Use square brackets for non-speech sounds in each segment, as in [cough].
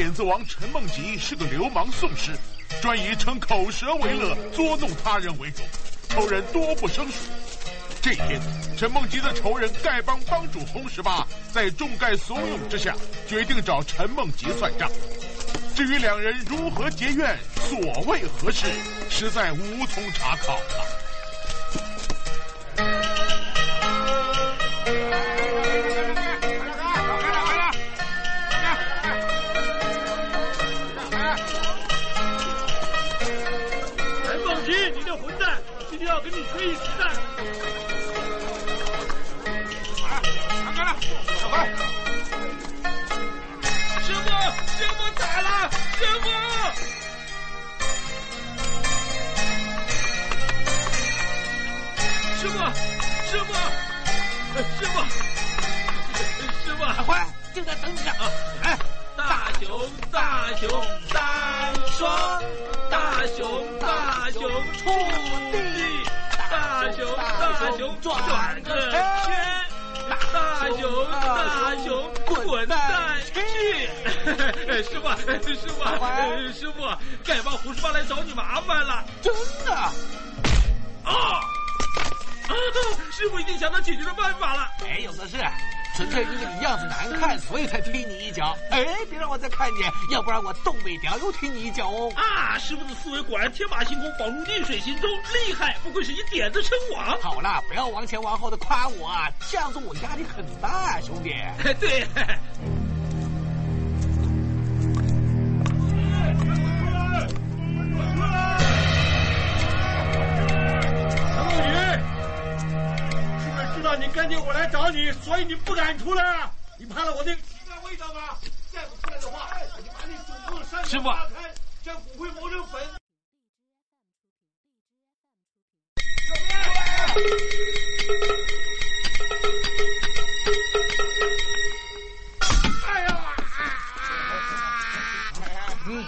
点子王陈梦吉是个流氓讼师，专以逞口舌为乐，捉弄他人为主，仇人多不胜数。这天，陈梦吉的仇人丐帮帮主洪十八在众丐怂恿之下，决定找陈梦吉算账。至于两人如何结怨，所谓何事，实在无从查考了。大熊，触地，大熊，大熊，转个圈，大熊，大熊，滚蛋去！师傅，师傅，师傅，丐帮胡十八来找你麻烦了真的，啊！啊！师傅已经想到解决的办法了。哎有的是，纯粹因为你样子难看，所以才踢你一脚。哎，别让我再看见，要不然我东北屌又踢你一脚哦。啊！师傅的思维果然天马行空，仿如逆水行舟，厉害！不愧是一点子称王。好了，不要往前往后的夸我啊，这样子我压力很大啊，兄弟。[laughs] 对，道你跟着我来找你，所以你不敢出来啊？你怕了我那个奇怪味道吗？再不出来的话，我就把你祖宗的山师傅扒开，将骨灰磨成粉。哎呀！嗯，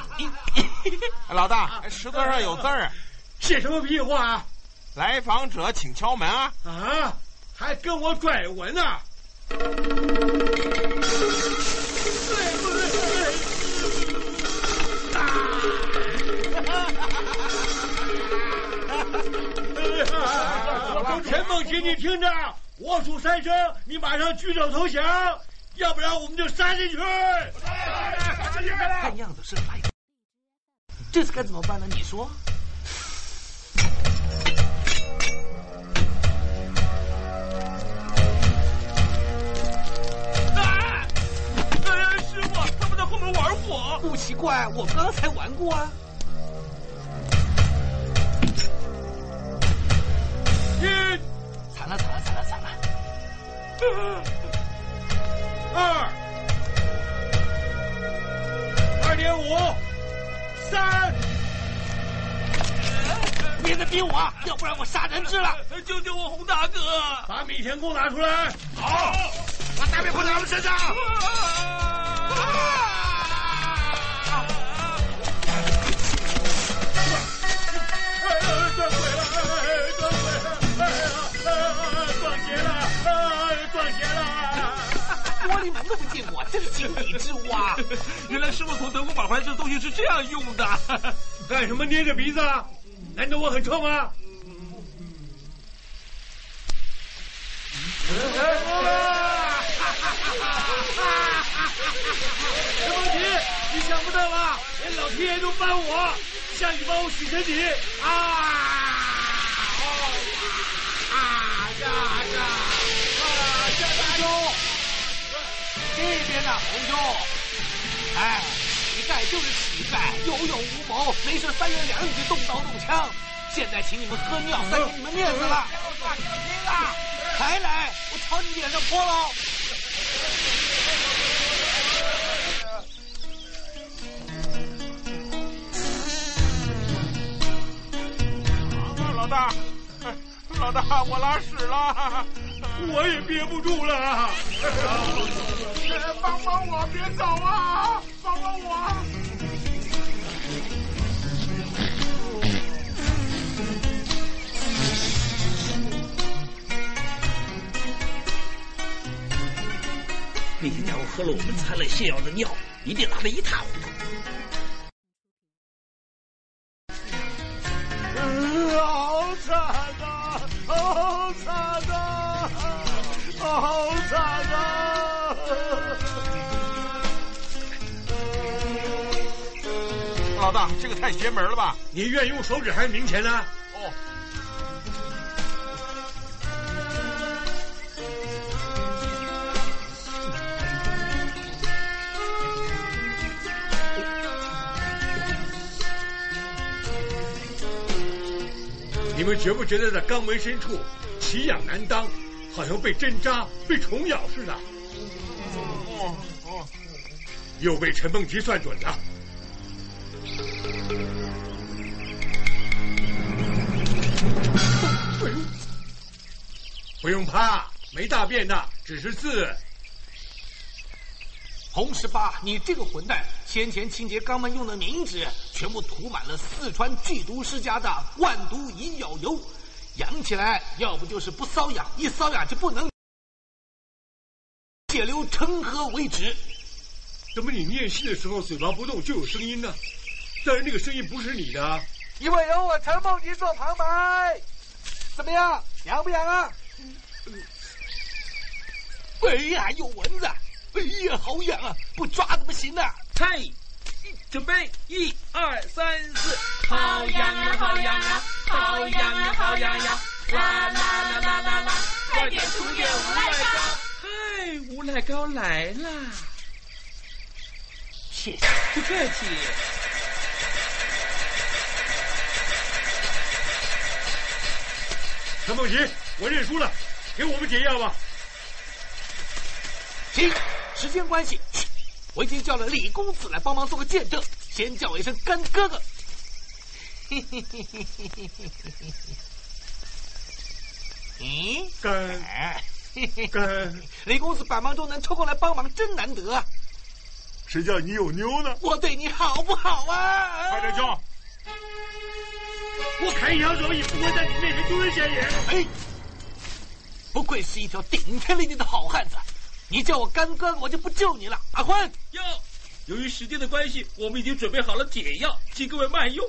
老大，石头上有字儿，写什么屁话啊？来访者请敲门啊！啊，还跟我拽文呢、啊！陈梦琪，你听着，我数三声，你马上举手投降，要不然我们就杀进去。看样子是来。这次该怎么办呢？你说？后面玩火。不奇怪，我刚才玩过啊。一、惨了惨了惨了惨了！二、二点五、三，别再逼我啊，要不然我杀人质了。救救我，洪大哥！把米田共拿出来。好，把大面混在他们身上。哎呀，井底之蛙。原来师傅从德国买回来这东西是这样用的。干什么捏着鼻子？啊？难道我很臭吗？陈梦琪，你想不到吧？连老天爷都帮我，下雨帮我洗身体啊！啊呀呀！这边呢，红兄，哎，乞丐就是乞丐，有勇无谋，没事三言两语就动刀动枪。现在请你们喝尿，算给你们面子了。还来，我朝你脸上泼喽！老大，老大，我拉屎了，我也憋不住了，帮帮我，别走啊，帮帮我！那些家伙喝了我们掺了泻药的尿，一定拉得一塌糊涂。啊！这个太邪门了吧？你愿意用手指还是明钱呢？哦你们觉不觉得在肛门深处奇痒难当，好像被针扎、被虫咬似的？哦哦，又被陈梦吉算准了。不用怕，没大便的，只是字。红十八，你这个混蛋，先前清洁肛门用的冥纸，全部涂满了四川剧毒世家的万毒银咬油，养起来要不就是不瘙痒，一瘙痒就不能血流成河为止。怎么你念戏的时候嘴巴不动就有声音呢？但是那个声音不是你的，因为有我陈梦吉做旁白。怎么样，痒不痒啊？哎呀，有蚊子！哎呀，好痒啊！不抓怎么行呢？嘿，准备，一二三四，好痒啊，好痒啊，好痒啊，好痒呀！啦啦啦啦啦啦，快点涂点无赖膏！嗨，无赖膏来啦！谢谢，不客气。陈梦琪，我认输了，给我们解药吧。行。时间关系，我已经叫了李公子来帮忙做个见证，先叫我一声干哥哥。嘿嘿嘿嘿嘿嘿嘿嘿咦，干 [laughs] 干，李公子百忙中能抽空来帮忙，真难得啊！谁叫你有妞呢？我对你好不好啊？快点叫！我砍一条手也不会在你面前丢人现眼。哎，不愧是一条顶天立地的好汉子。你叫我干哥，我就不救你了。阿欢，哟，由于时间的关系，我们已经准备好了解药，请各位慢用。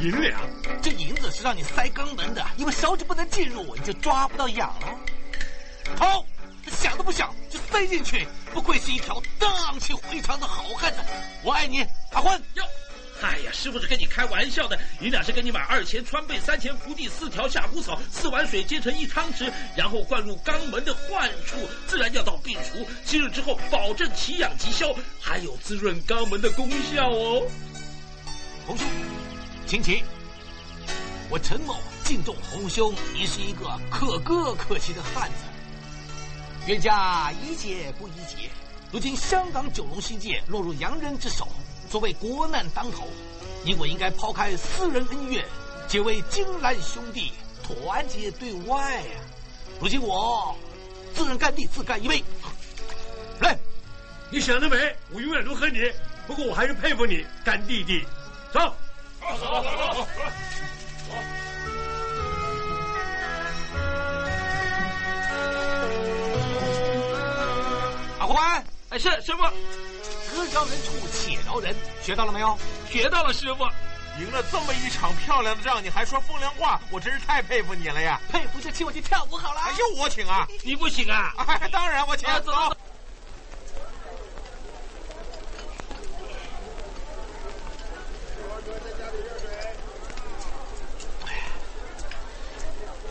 银两，这银子是让你塞肛门的，因为手指不能进入，你就抓不到痒了。好，想都不想就塞进去，不愧是一条荡气回肠的好汉子。我爱你，阿欢。哟。哎呀，师傅是跟你开玩笑的，你俩是跟你买二钱川贝、三钱福地、四条夏枯草、四碗水煎成一汤匙，然后灌入肛门的患处，自然要到病除。七日之后，保证奇痒即消，还有滋润肛门的功效哦。洪兄，请起。我陈某敬重洪兄，你是一个可歌可泣的汉子。冤家宜解不宜结，如今香港九龙新界落入洋人之手。所谓国难当头，你我应该抛开私人恩怨，结为金兰兄弟，团结对外啊！如今我自认干弟，自干一杯。来，你想得美，我永远都恨你。不过我还是佩服你，干弟弟。走，走走走走。哎，是师傅，得饶人处且饶人，学到了没有？学到了，师傅。赢了这么一场漂亮的仗，你还说风凉话，我真是太佩服你了呀！佩服就请我去跳舞好了。哎呦，我请啊！你不请啊？哎，当然我请。走走走。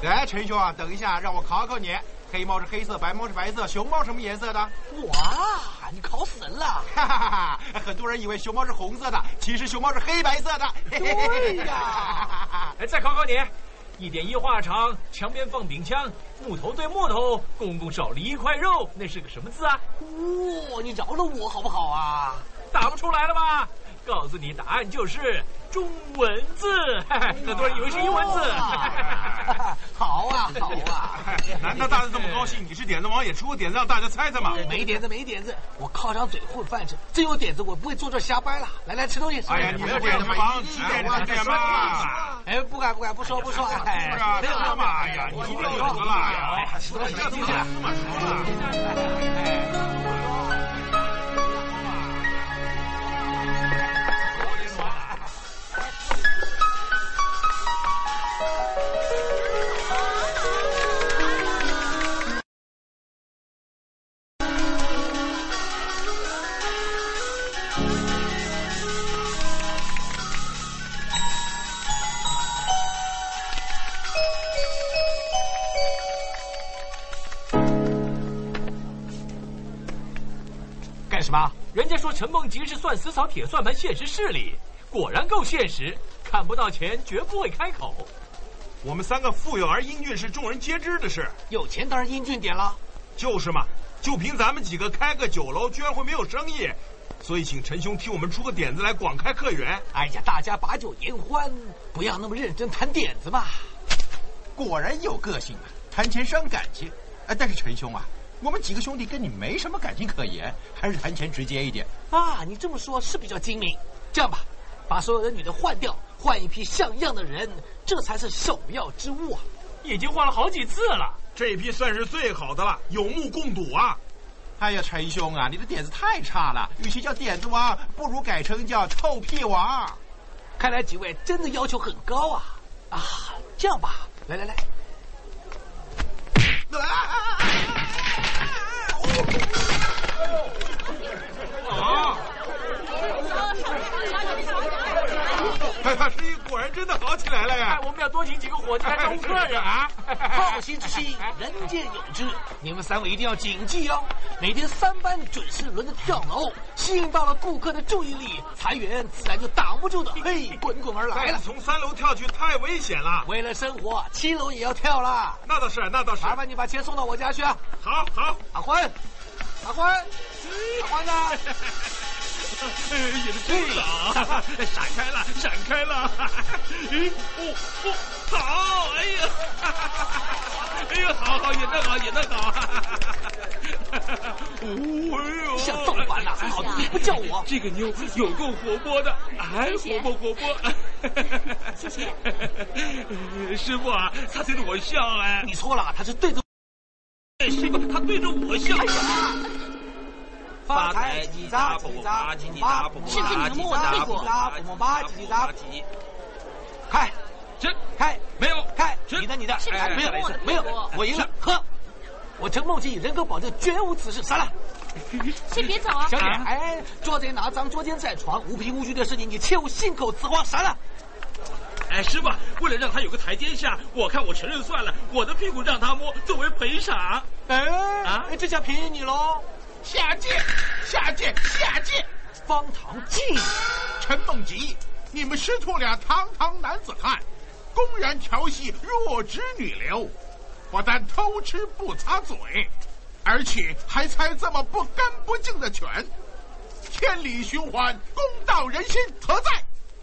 哎，陈兄啊，等一下，让我考考你。黑猫是黑色，白猫是白色，熊猫什么颜色的？哇，你考死人了！哈哈哈！很多人以为熊猫是红色的，其实熊猫是黑白色的。对呀。[laughs] 哎，再考考你，一点一画长，墙边放柄枪，木头对木头，公公少了一块肉，那是个什么字啊？哇，你饶了我好不好啊？答不出来了吧？告诉你，答案就是中文字。[laughs] 很多人以为是英文字。好啊，好啊！[laughs] 难道大家这么高兴？你是点子王，也出个点子让大家猜猜嘛？没点子，没点子，我靠张嘴混饭吃。真有点子，我不会坐这瞎掰了。来来，吃东西。哎呀，你们点子王，吃点子点嘛！哎，不敢不敢，不说不说。哎，没有说嘛？哎呀，你今天有什么了？吃东西，吃东西。人家说陈梦吉是算死草铁算盘现实势力，果然够现实。看不到钱，绝不会开口。我们三个富有而英俊是众人皆知的事，有钱当然英俊点了。就是嘛，就凭咱们几个开个酒楼，居然会没有生意？所以请陈兄替我们出个点子来广开客源。哎呀，大家把酒言欢，不要那么认真谈点子嘛。果然有个性啊，谈钱伤感情。哎，但是陈兄啊。我们几个兄弟跟你没什么感情可言，还是谈钱直接一点啊！你这么说，是比较精明。这样吧，把所有的女的换掉，换一批像样的人，这才是首要之务啊！已经换了好几次了，这一批算是最好的了，有目共睹啊！哎呀，陈兄啊，你的点子太差了，与其叫点子王，不如改成叫臭屁王。看来几位真的要求很高啊！啊，这样吧，来来来。啊！啊。哎，他生意果然真的好起来了呀！我们要多请几个伙计来招呼客人啊！好心之心，人间有之。你们三位一定要谨记哦！每天三班准时轮着跳楼，吸引到了顾客的注意力，财源自然就挡不住的，嘿，滚滚而来了。从三楼跳去太危险了，为了生活，七楼也要跳了。那倒是，那倒是。麻烦你把钱送到我家去啊！好好，阿欢，阿欢，阿欢呢？[laughs] 演的真好，闪开了，闪开了！咦，哦哦，好！哎呀，哎呀，好好，演的好，演的好！哦，像造反了，好你不叫我。这个妞有够活泼的，还活泼活泼。谢谢。[laughs] 师傅啊，他对着我笑哎。你错了，他是对着。师傅，他对着我笑。发财叽喳叽喳叽喳，是不是你摸我的屁股？叽喳叽喳开，这开没有开，你的你的，没有没有，我赢了，喝。我陈梦吉人格保证绝无此事，散了。先别走啊，小姐，哎，捉贼拿赃，捉奸在床，无凭无据的事情，你切勿信口雌黄，散了。哎，师傅，为了让他有个台阶下，我看我承认算了，我的屁股让他摸，作为赔偿。哎啊，这下便宜你喽。下贱，下贱，下贱！方唐镜，陈梦吉，你们师徒俩堂堂男子汉，公然调戏弱智女流，不但偷吃不擦嘴，而且还猜这么不干不净的拳，天理循环，公道人心何在？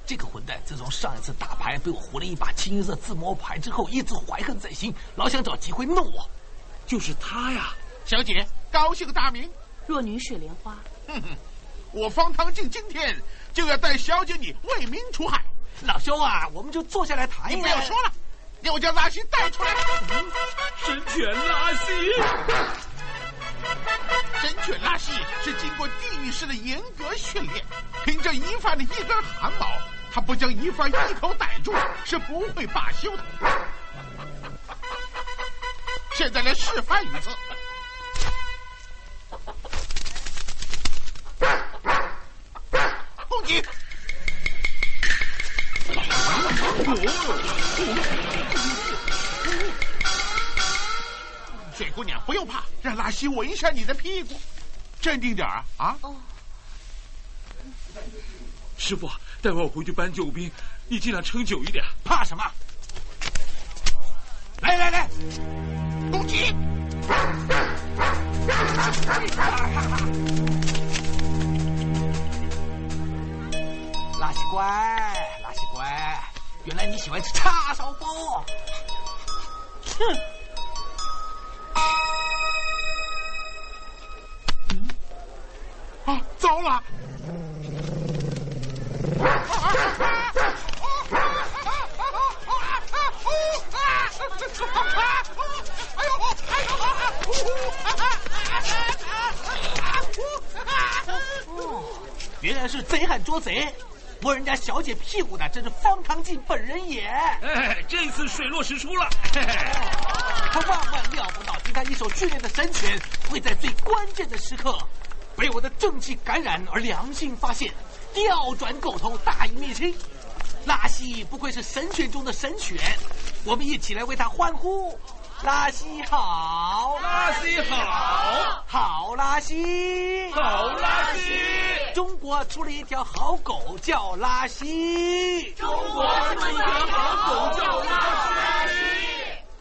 这个混蛋自从上一次打牌被我胡了一把清一色自摸牌之后，一直怀恨在心，老想找机会弄我。就是他呀，小姐，高姓大名？弱女水莲花，哼哼，我方唐镜今天就要带小姐你为民除害。老兄啊，我们就坐下来谈一谈。你不要说了，给我将拉西带出来。神犬拉西。神犬拉西是经过地狱式的严格训练，凭着疑犯的一根汗毛，他不将疑犯一口逮住是不会罢休的。现在来示范一次。攻击！水姑娘，不用怕，让拉西闻一下你的屁股，镇定点啊！啊！师傅，待会我回去搬救兵，你尽量撑久一点。怕什么？来来来，攻击！拉西乖，拉西乖，原来你喜欢吃叉烧包。哼！啊，糟了！原来是贼喊捉贼，摸人家小姐屁股的，真是方唐镜本人也。哎，这次水落石出了。[laughs] 他万万料不到，凭他一手训练的神犬，会在最关键的时刻被我的正气感染而良心发现，调转狗头，大义灭亲。拉西不愧是神犬中的神犬，我们一起来为他欢呼！拉西好，拉西好，好拉西，好拉西。中国出了一条好狗，叫拉西。中国出了一条好狗，叫拉西。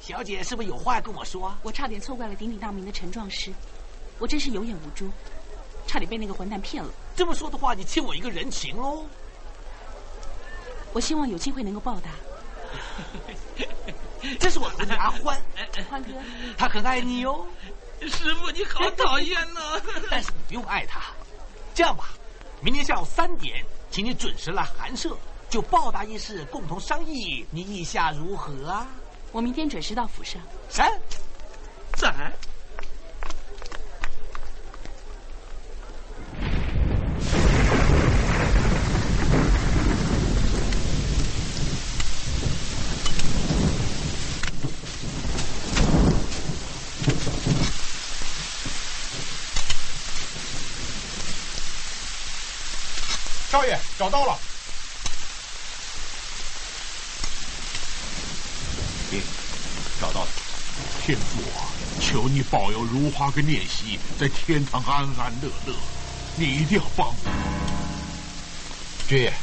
小姐是不是有话跟我说？我差点错怪了鼎鼎大名的陈壮师，我真是有眼无珠，差点被那个混蛋骗了。这么说的话，你欠我一个人情喽。我希望有机会能够报答。这是我徒弟阿欢，欢哥，他很爱你哦。师傅，你好讨厌呢。[laughs] 但是你不用爱他。这样吧，明天下午三点，请你准时来寒舍，就报答一事共同商议，你意下如何啊？我明天准时到府上。三，在。少爷找到了，爹，找到了。天父啊，求你保佑如花跟念希在天堂安安乐乐，你一定要帮我。爵爷，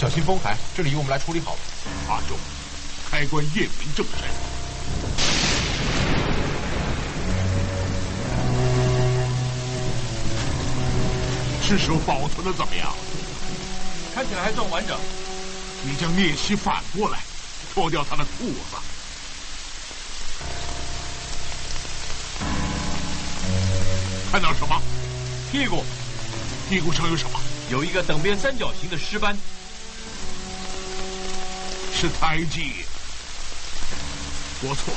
小心风寒，这里由我们来处理好了。阿忠，开棺验明正身。尸首保存的怎么样？看起来还算完整。你将聂希反过来，脱掉他的裤子。看到什么？屁股屁股上有什么？有一个等边三角形的尸斑，是胎记。不错，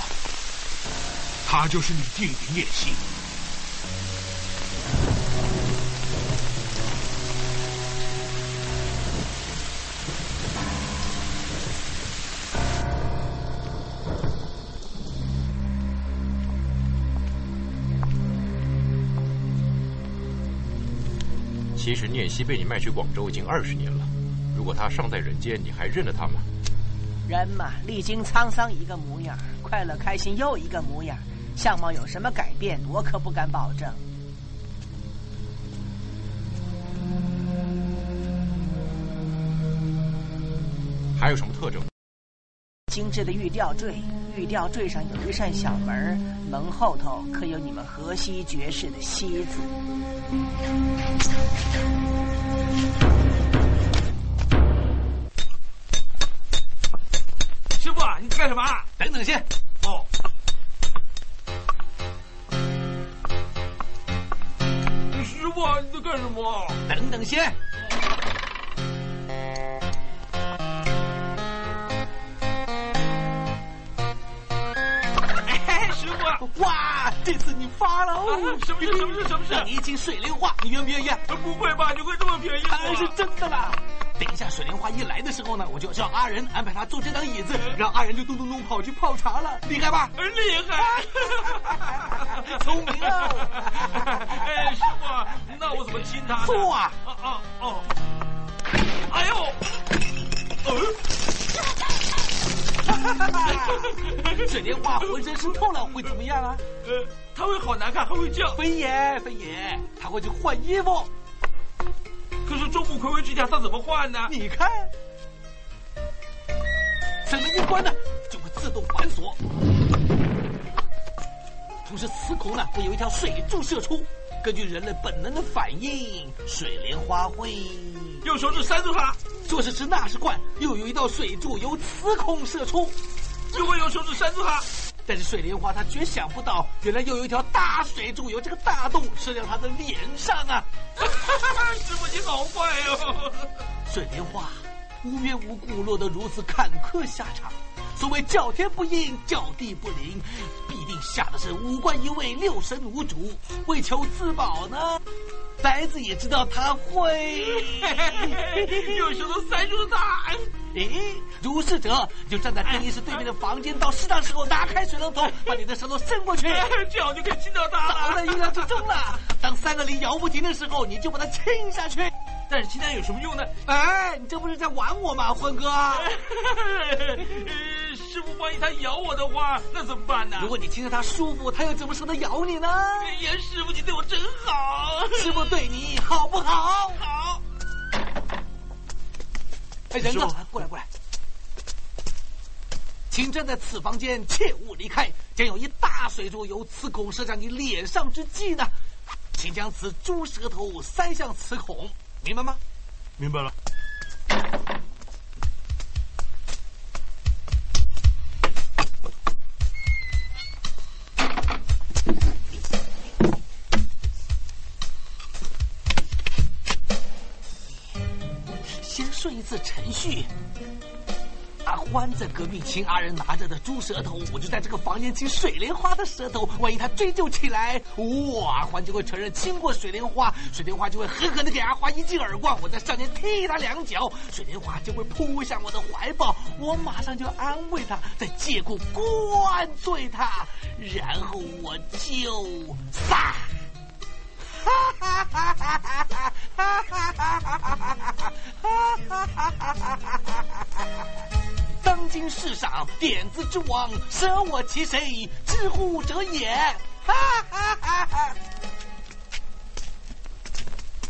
他就是你弟弟聂希。其实念希被你卖去广州已经二十年了，如果他尚在人间，你还认得他吗？人嘛，历经沧桑一个模样，快乐开心又一个模样，相貌有什么改变，我可不敢保证。还有什么特征？精致的玉吊坠，玉吊坠上有一扇小门，门后头刻有你们河西爵士的“西”字。师傅，你干什么？等等先。哦。师傅，你在干什么？等等先。哇，这这次你发了哦！什么事？什么事？什么事？让你进水灵花，你愿不愿意？不会吧？你会这么便宜当然是真的啦！等一下水灵花一来的时候呢，我就叫阿仁安排他坐这张椅子，然后阿仁就咚咚咚跑去泡茶了，厉害吧？厉害！[laughs] 聪明哦！哎，师傅，那我怎么亲他？坐啊！啊啊哦！哎呦！呃，[laughs] 水莲花浑身湿透了，会怎么样啊？呃，他会好难看，还会叫。飞爷，飞爷，他会去换衣服。可是众目睽睽之下，他怎么换呢？你看，城门一关呢，就会自动反锁。同时，磁孔呢会有一条水柱射出，根据人类本能的反应，水莲花会用手指塞住它。说时迟，那时快，又有一道水柱由磁孔射出，又会用手指塞住它。但是水莲花他绝想不到，原来又有一条大水柱由这个大洞射向他的脸上啊！师傅你好坏哦！水莲花无缘无故落得如此坎坷下场。所谓叫天不应，叫地不灵，必定下的是五官一位，六神无主。为求自保呢，呆子也知道他会用舌头塞住了他。[laughs] 诶，如是者就站在更衣室对面的房间，到适当时候拿开水龙头，把你的舌头伸过去，这样就可以亲到他了。早在预料之中了。当三个梨摇不停的时候，你就把它亲下去。但是亲他有什么用呢？哎，你这不是在玩我吗，欢哥？[laughs] 师傅，万一他咬我的话，那怎么办呢？如果你亲着他舒服，他又怎么舍得咬你呢？哎呀，师傅，你对我真好。师傅对你好不好？好。哎，人呢？过来，过来。请站在此房间，切勿离开。将有一大水珠由此孔射向你脸上之际呢，请将此猪舌头塞向此孔。明白吗？明白了。先顺一次程序。阿欢在隔壁亲阿仁拿着的猪舌头，我就在这个房间亲水莲花的舌头。万一他追究起来，哇，阿欢就会承认亲过水莲花，水莲花就会狠狠的给阿花一记耳光，我在上面踢他两脚，水莲花就会扑向我的怀抱，我马上就安慰他，再借故灌醉他，然后我就撒。哈哈哈哈哈哈哈哈哈哈哈！当今世上点子之王，舍我其谁？知乎者也！哈哈哈哈！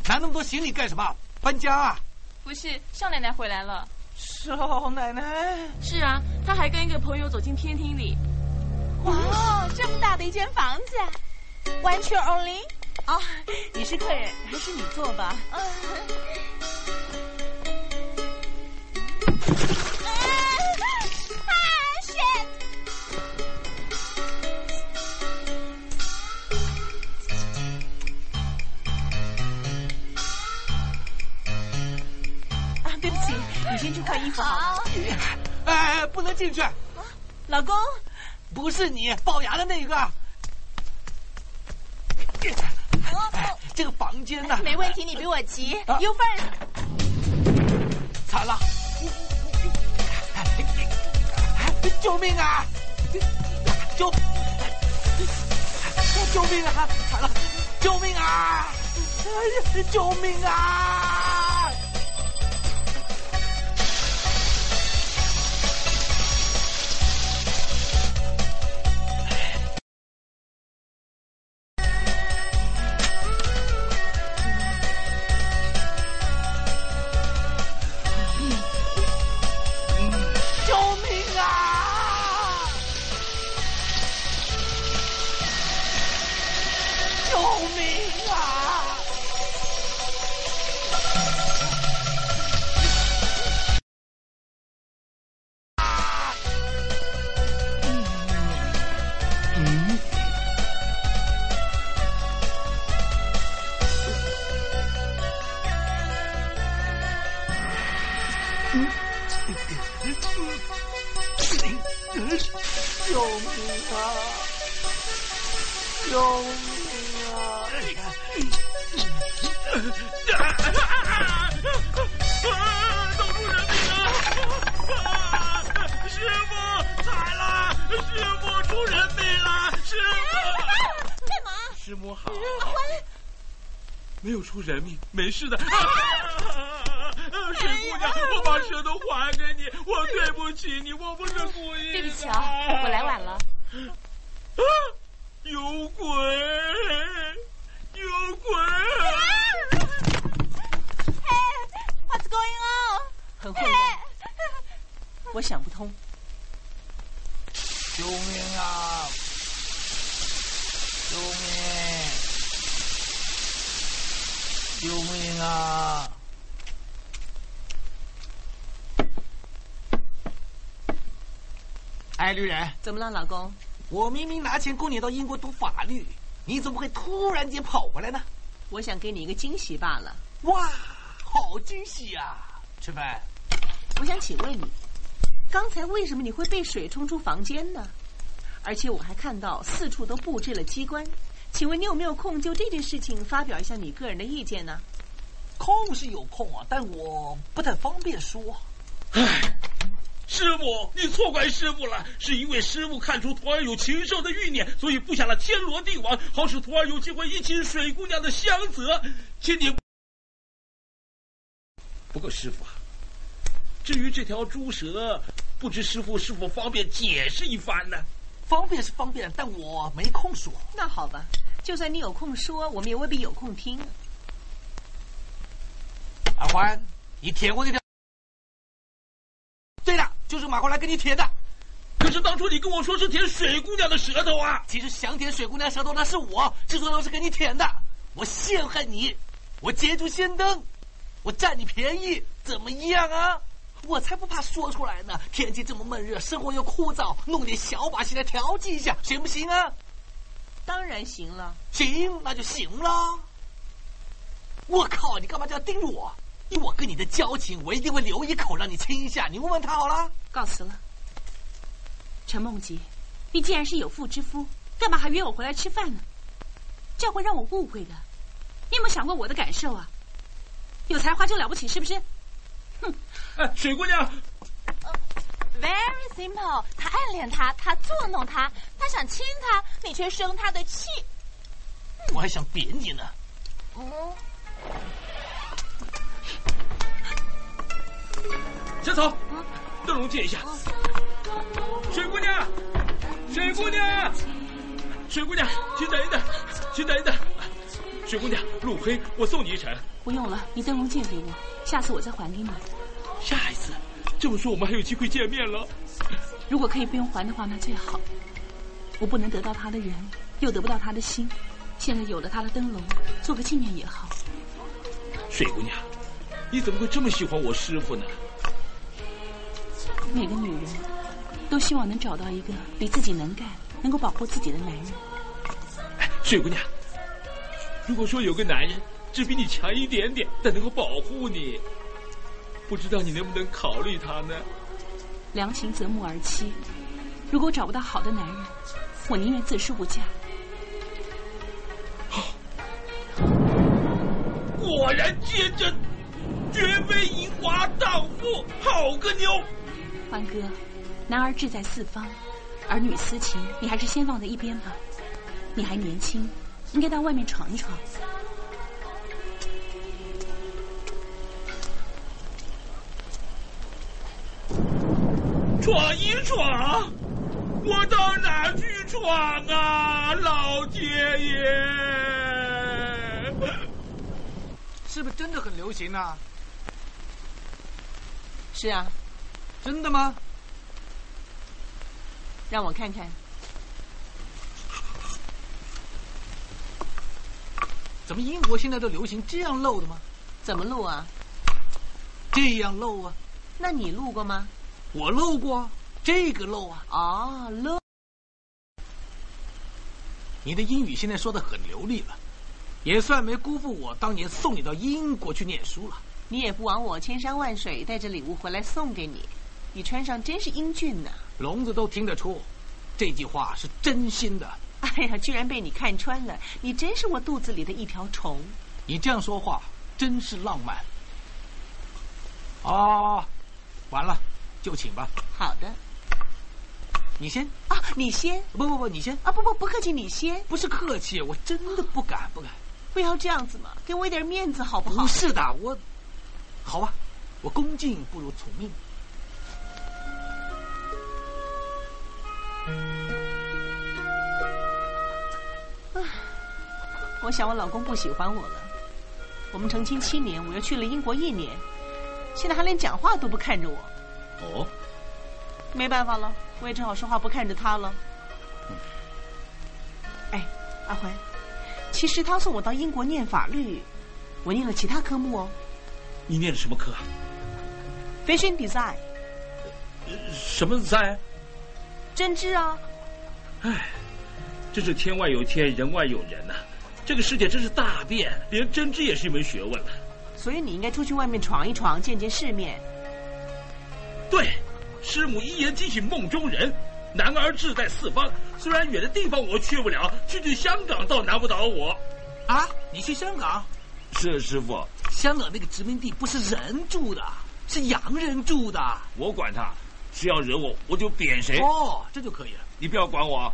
拿那么多行李干什么？搬家啊？不是，少奶奶回来了。少奶奶？是啊，她还跟一个朋友走进偏厅里。哇，这么大的一间房子，One chair only。哦，你是客人，还是你坐吧。先去换衣服好。哎，不能进去。老公，不是你龅牙的那个。这个房间呢？没问题，你比我急。You first。惨了！救命啊！救！救命啊！惨了！救命啊！哎呀！救命啊！救命啊！没事的。啊 [laughs] 姑娘，我把舌头还给你，我对不起你，我不是故意的。对不起啊，我来晚了。啊！有鬼！有鬼！嘿，What's going on？很混乱，我想不通。救命啊！救命！救命啊！哎，绿人，怎么了，老公？我明明拿钱供你到英国读法律，你怎么会突然间跑回来呢？我想给你一个惊喜罢了。哇，好惊喜啊！吃饭。我想请问你，刚才为什么你会被水冲出房间呢？而且我还看到四处都布置了机关，请问你有没有空就这件事情发表一下你个人的意见呢？空是有空啊，但我不太方便说。唉，师傅，你错怪师傅了，是因为师傅看出徒儿有禽兽的欲念，所以布下了天罗地网，好使徒儿有机会一起水姑娘的香泽。请你。不过师傅啊，至于这条猪蛇，不知师傅是否方便解释一番呢？方便是方便，但我没空说。那好吧，就算你有空说，我们也未必有空听。阿欢，你舔过那条？就是马过来跟你舔的。可是当初你跟我说是舔水姑娘的舌头啊！其实想舔水姑娘舌头那是我，制作人是给你舔的。我陷害你，我捷足先登，我占你便宜，怎么样啊？我才不怕说出来呢！天气这么闷热，生活又枯燥，弄点小把戏来调剂一下，行不行啊？当然行了。行，那就行了。我靠，你干嘛这样盯着我？以我跟你的交情，我一定会留一口让你亲一下。你问问他好了。告辞了。陈梦吉，你既然是有妇之夫，干嘛还约我回来吃饭呢？这样会让我误会的。你有没有想过我的感受啊？有才华就了不起是不是？哼！哎，水姑娘。Very simple，他暗恋他，他作弄他，他想亲他，你却生他的气。我还想扁你呢。哦。小草，灯笼借一下。水姑娘，水姑娘，水姑娘，请等一等，请等一等。水姑娘，路黑，我送你一程。不用了，你灯笼借给我，下次我再还给你。下一次，这么说我们还有机会见面了。如果可以不用还的话，那最好。我不能得到他的人，又得不到他的心。现在有了他的灯笼，做个纪念也好。水姑娘，你怎么会这么喜欢我师傅呢？每个女人都希望能找到一个比自己能干、能够保护自己的男人。哎，水姑娘，如果说有个男人只比你强一点点，但能够保护你，不知道你能不能考虑他呢？良禽择木而栖，如果找不到好的男人，我宁愿自食不嫁。果然坚贞，绝非银华荡妇，好个妞！欢哥，男儿志在四方，儿女私情你还是先放在一边吧。你还年轻，应该到外面闯一闯。闯一闯，我到哪去闯啊，老天爷！是不是真的很流行呢？是啊，真的吗？让我看看。怎么英国现在都流行这样露的吗？怎么露啊？这样露啊？那你露过吗？我露过，这个露啊。哦，露。你的英语现在说的很流利了，也算没辜负我当年送你到英国去念书了。你也不枉我千山万水带着礼物回来送给你，你穿上真是英俊呐、聋子都听得出，这句话是真心的。[laughs] 哎呀，居然被你看穿了！你真是我肚子里的一条虫。你这样说话真是浪漫。啊，完了，就请吧。好的。你先啊，你先。不不不，你先啊！不不不客气，你先。不是客气，我真的不敢不敢。不要这样子嘛，给我一点面子好不好？不是的，我，好吧，我恭敬不如从命。我想我老公不喜欢我了。我们成亲七年，我又去了英国一年，现在还连讲话都不看着我。哦，没办法了，我也只好说话不看着他了。哎，阿辉，其实他送我到英国念法律，我念了其他科目哦。你念的什么科？Fashion design。什么 design？针织啊。哎，真是天外有天，人外有人呐。这个世界真是大变，连针织也是一门学问了。所以你应该出去外面闯一闯，见见世面。对，师母一言惊醒梦中人。男儿志在四方，虽然远的地方我去不了，去去香港倒难不倒我。啊，你去香港？是师傅。香港那个殖民地不是人住的，是洋人住的。我管他，谁要惹我，我就扁谁。哦，这就可以了。你不要管我。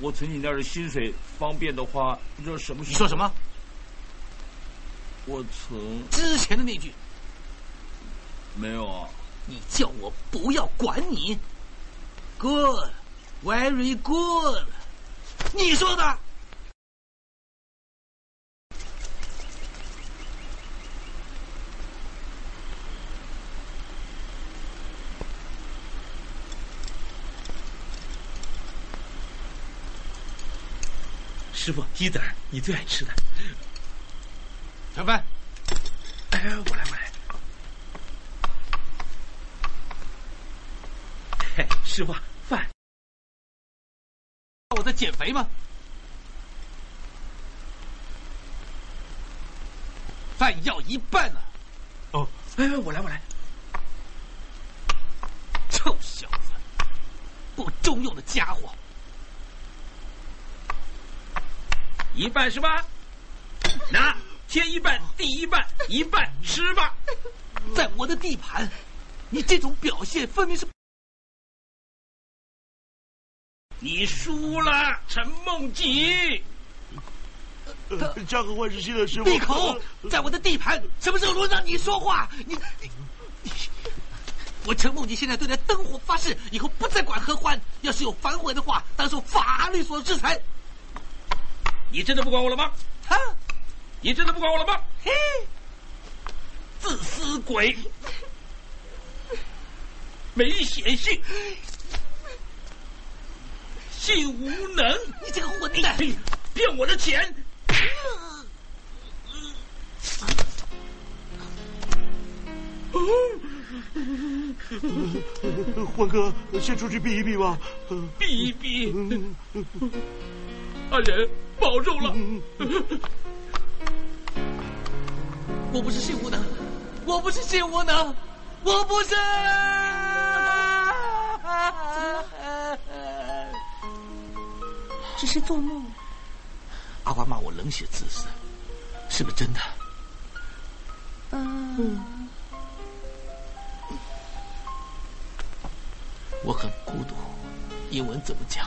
我存你那儿的薪水，方便的话，你知道什么时候。你说什么？我存之前的那句。没有啊。你叫我不要管你。Good, very good。你说的。师傅，鸡子儿，你最爱吃的。小饭。哎，我来，我来。嘿，师傅，饭。我在减肥吗？饭要一半呢。哦，哎，我来，我来。臭小子，不中用的家伙。一半是吧？拿，天一半，地一半，一半吃吧。在我的地盘，你这种表现分明是……你输了，陈梦吉。家和万事兴的师傅。闭口！在我的地盘，什么时候轮到你说话？你，我陈梦吉现在对着灯火发誓，以后不再管何欢。要是有反悔的话，当受法律所制裁。你真的不管我了吗？哈！你真的不管我了吗？嘿！自私鬼！[laughs] 没写信，信无能！你这个混蛋！骗我的钱！[laughs] 欢哥，先出去避一避吧。避一避。[laughs] 大人，保重了。我不是性无能，我不是性无能，我不是。[laughs] 只是做梦。阿花骂我冷血自私，是不是真的？嗯。我很孤独，英文怎么讲？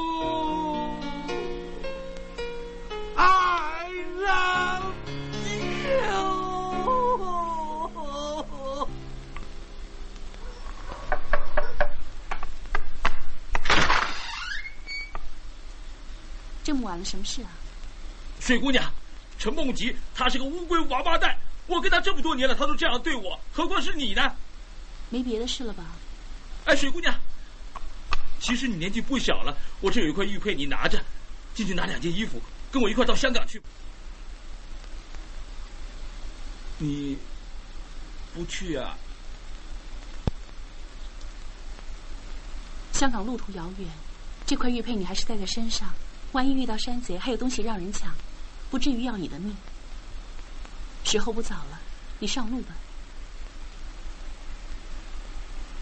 这么晚了，什么事啊？水姑娘，陈梦吉，他是个乌龟王八蛋。我跟他这么多年了，他都这样对我，何况是你呢？没别的事了吧？哎，水姑娘，其实你年纪不小了，我这有一块玉佩，你拿着，进去拿两件衣服，跟我一块到香港去。你不去啊？香港路途遥远，这块玉佩你还是带在身上，万一遇到山贼，还有东西让人抢，不至于要你的命。时候不早了，你上路吧，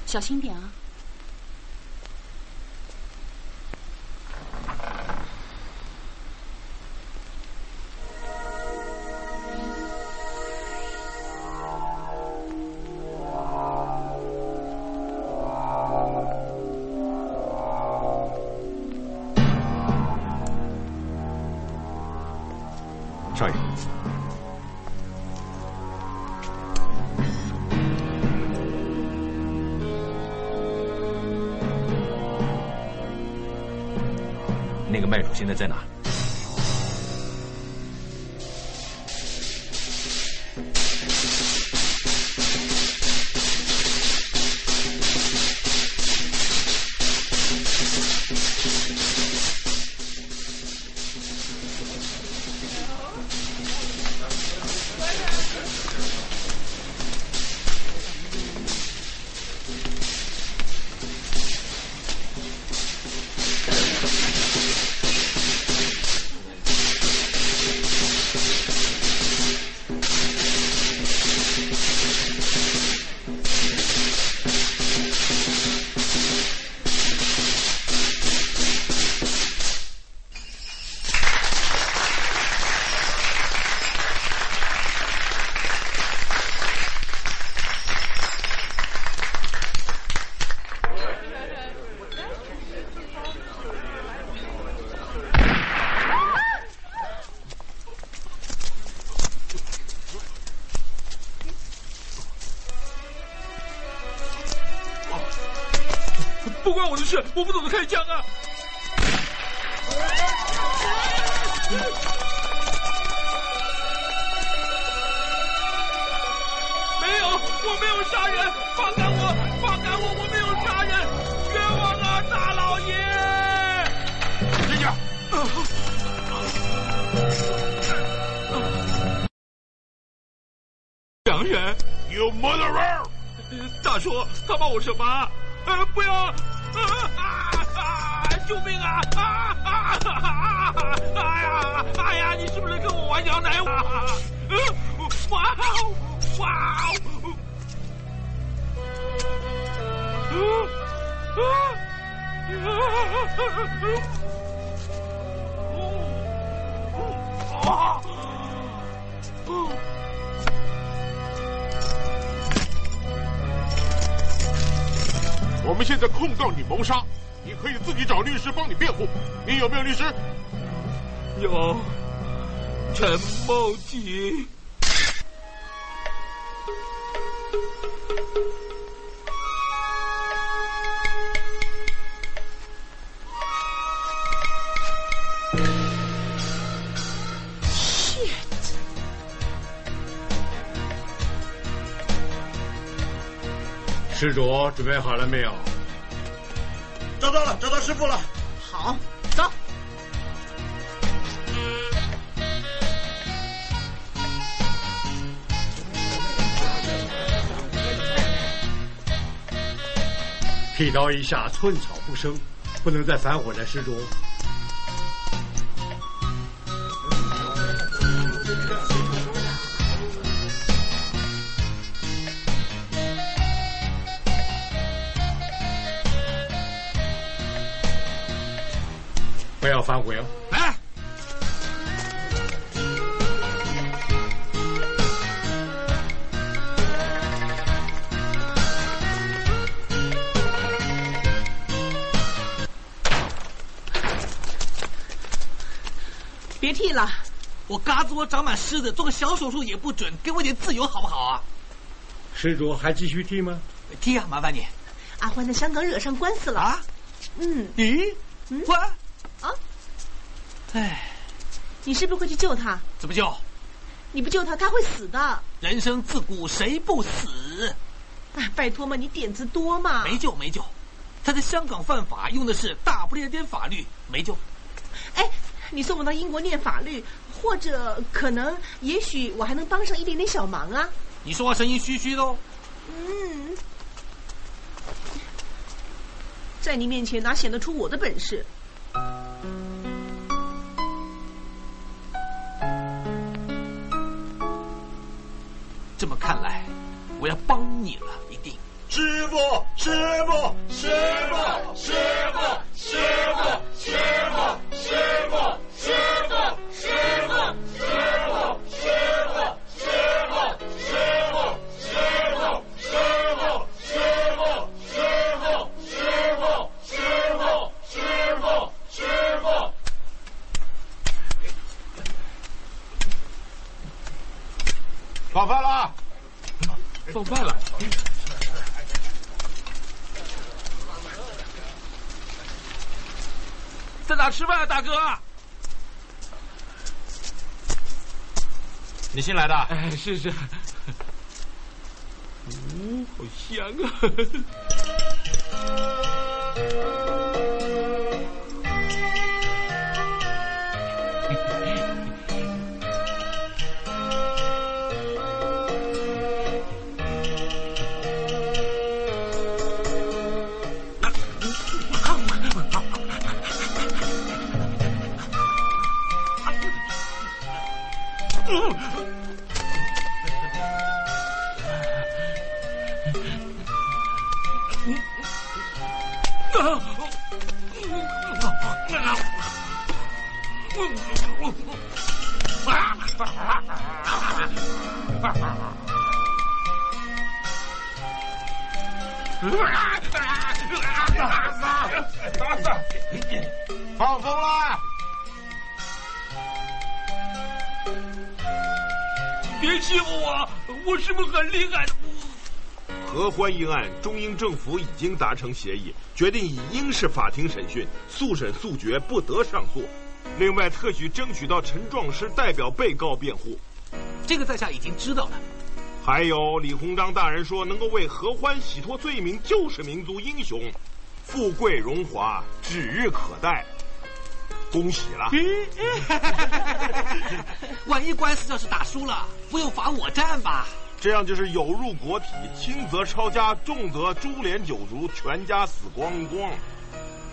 小心点啊。不关我的事，我不懂得开枪啊！没有，我没有杀人，放开我，放开我，我没有杀人，冤枉啊，大老爷！进去。洋人，You murderer！大叔，他骂我什么？呃，不要！啊啊啊！救命啊！啊啊啊！哎呀，哎呀，你是不是跟我玩摇奶舞？呃，哇哦，哇哦！啊！我们现在控告你谋杀，可以自己找律师帮你辩护。你有没有律师？有陈梦吉。施主准备好了没有？找到了，找到师傅了。好，走。剃刀一下，寸草不生，不能再反悔了，施主。反悔哦！来，别剃了，我嘎子窝长满虱子，做个小手术也不准，给我点自由好不好啊？施主还继续剃吗？剃啊，麻烦你。阿欢在香港惹上官司了。啊？嗯，咦？嗯我啊？哎，你是不是会去救他？怎么救？你不救他，他会死的。人生自古谁不死？哎，拜托嘛，你点子多嘛。没救，没救。他在香港犯法，用的是大不列颠法律，没救。哎，你送我到英国念法律，或者可能，也许我还能帮上一点点小忙啊。你说话声音虚虚的哦。嗯，在你面前哪显得出我的本事？这么看来，我要帮你了，一定。师傅，师傅，师傅，师傅，师傅，师傅，师傅，放饭了。在哪吃饭啊，大哥？你新来的？哎，是是。哦，好香啊！放风了！别欺负我，我是不是很厉害的？合欢一案，中英政府已经达成协议，决定以英式法庭审讯，速审速决，不得上诉。另外，特许争取到陈壮师代表被告辩护。这个在下已经知道了。还有李鸿章大人说，能够为合欢洗脱罪名，就是民族英雄，富贵荣华指日可待。恭喜了！[laughs] 万一官司要是打输了，不用罚我站吧？这样就是有入国体，轻则抄家，重则株连九族，全家死光光。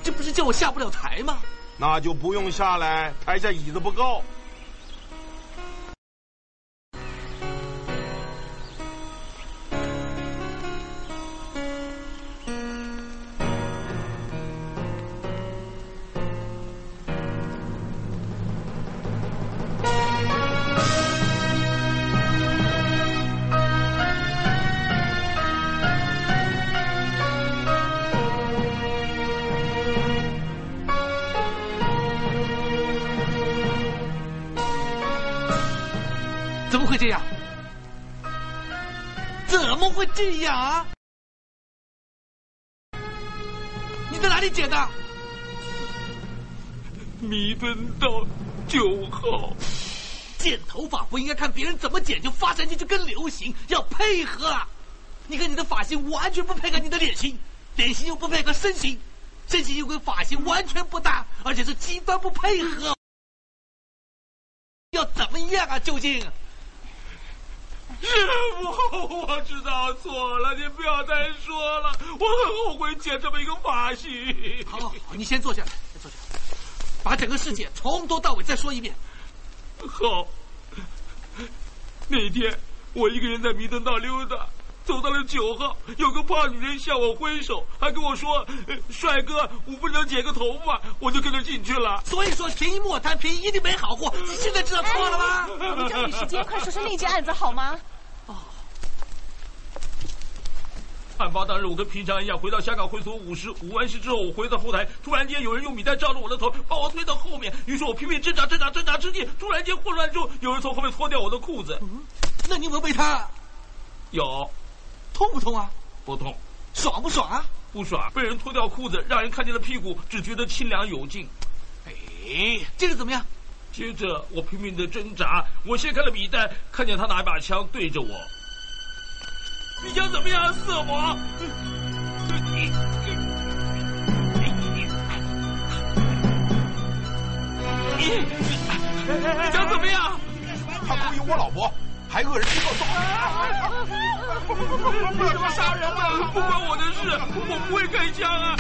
这不是叫我下不了台吗？那就不用下来，台下椅子不够。弥敦道九号。剪头发不应该看别人怎么剪就发展进去跟流行，要配合啊！你看你的发型完全不配合你的脸型，脸型又不配合身形，身形又跟发型完全不搭，而且是极端不配合。要怎么样啊？究竟？师傅，我知道错了，你不要再说了，我很后悔剪这么一个发型。好，好，好，你先坐下来，先坐下来，把整个事件从头到尾再说一遍。好，那天我一个人在弥敦道溜达，走到了九号，有个胖女人向我挥手，还跟我说：“帅哥，我不能剪个头发。”我就跟着进去了。所以说，便宜莫贪，便宜一定没好货。你现在知道错了吗？我们抓紧时间，快说说那件案子好吗？案发当日，我跟平常一样回到香港会所舞狮。舞完狮之后，我回到后台，突然间有人用米袋罩着我的头，把我推到后面。于是我拼命挣扎，挣扎，挣扎之际，突然间混乱中，有人从后面脱掉我的裤子。嗯，那你有没有被他？有，痛不痛啊？不痛。爽不爽啊？不爽。被人脱掉裤子，让人看见了屁股，只觉得清凉有劲。哎，这个怎么样？接着我拼命的挣扎，我掀开了米袋，看见他拿一把枪对着我。你想怎么样，色魔？你你你想怎么样？他勾引我老婆，还恶人先告状。为什么杀人了？不关我的事，我不会开枪啊！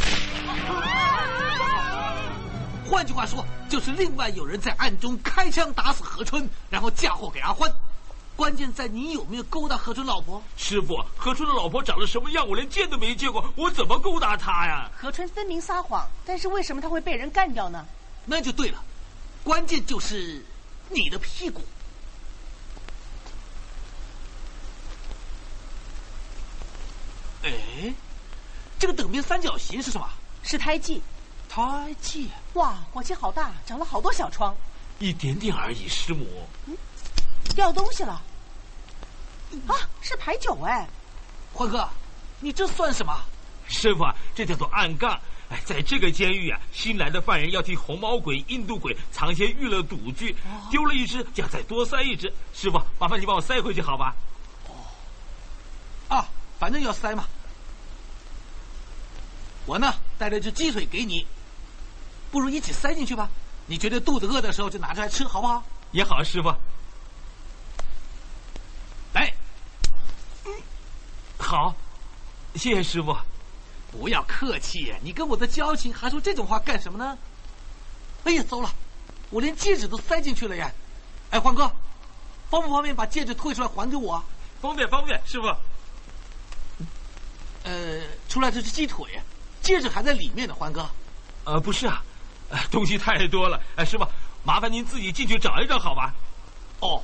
换句话说，就是另外有人在暗中开枪打死何春，然后嫁祸给阿欢。关键在你有没有勾搭何春老婆？师傅，何春的老婆长得什么样？我连见都没见过，我怎么勾搭她呀？何春分明撒谎，但是为什么他会被人干掉呢？那就对了，关键就是你的屁股。哎，这个等边三角形是什么？是胎记。胎记？哇，火气好大，长了好多小疮。一点点而已，师母。嗯，掉东西了。啊，是牌九哎。欢哥，你这算什么？师傅，这叫做暗杠。哎，在这个监狱啊，新来的犯人要替红毛鬼、印度鬼藏些娱乐赌具，丢了一只就要再多塞一只。师傅，麻烦你帮我塞回去好吧？哦。啊，反正要塞嘛。我呢，带了只鸡腿给你，不如一起塞进去吧。你觉得肚子饿的时候就拿出来吃，好不好？也好，师傅。来，好，谢谢师傅。不要客气，你跟我的交情还说这种话干什么呢？哎呀，糟了，我连戒指都塞进去了呀！哎，欢哥，方不方便把戒指退出来还给我？方便，方便，师傅。呃，出来这是鸡腿，戒指还在里面呢，欢哥。呃，不是啊，东西太多了。哎，师傅，麻烦您自己进去找一找，好吧？哦。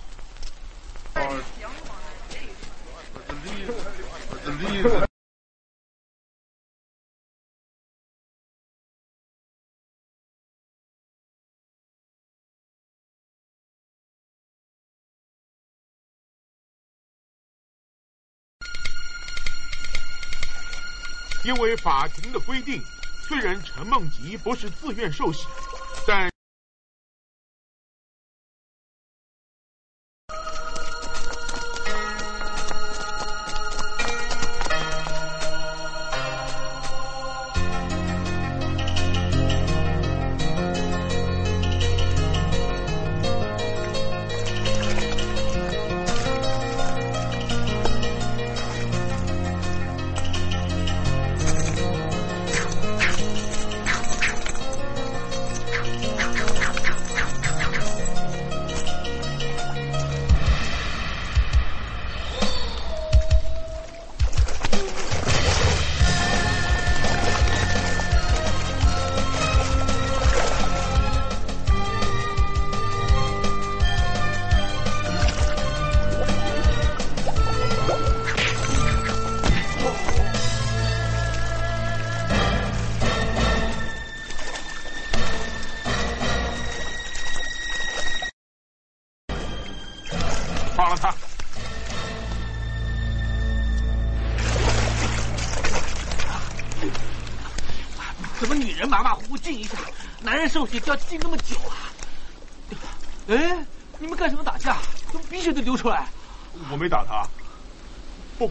因为法庭的规定，虽然陈梦吉不是自愿受洗，但。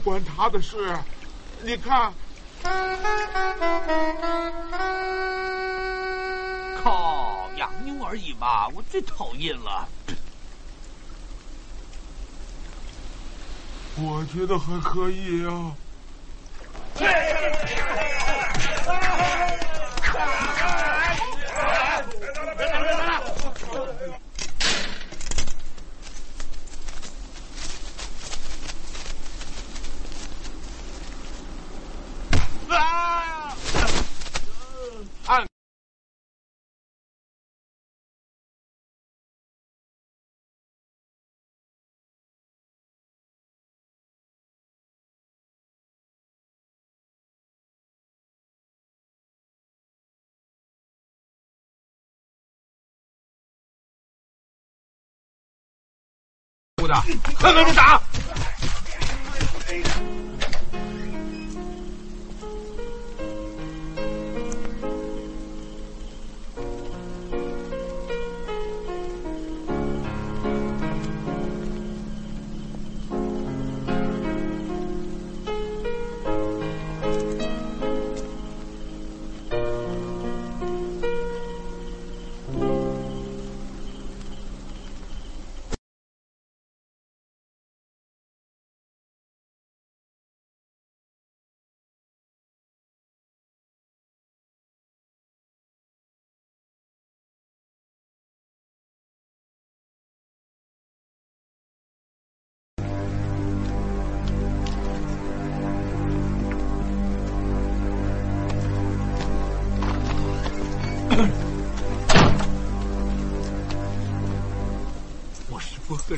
关他的事。你看，靠，养妞而已嘛，我最讨厌了。我觉得还可以啊。快跟着打。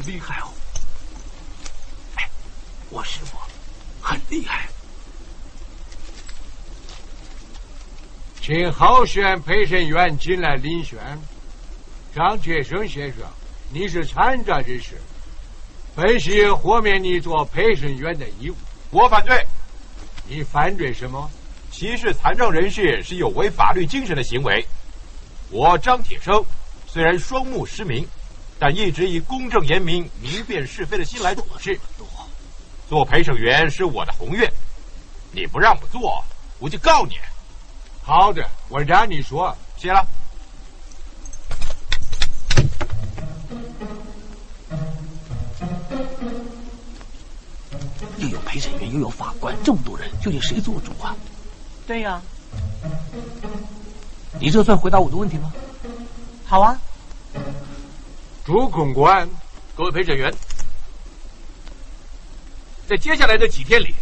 厉害哦。哎，我师傅很厉害。请候选陪审员进来遴选。张铁生先生，你是参战人士，本席豁免你做陪审员的义务。我反对。你反对什么？歧视残障人士是有违法律精神的行为。我张铁生虽然双目失明，但一直以公正严明、明辨是非的心来处事。做陪审员是我的宏愿，你不让我做，我就告你。好的，我让你说，谢了。又有陪审员，又有法官，这么多人，究竟谁做主啊？对呀。你这算回答我的问题吗？好啊。主控官，各位陪审员，在接下来的几天里，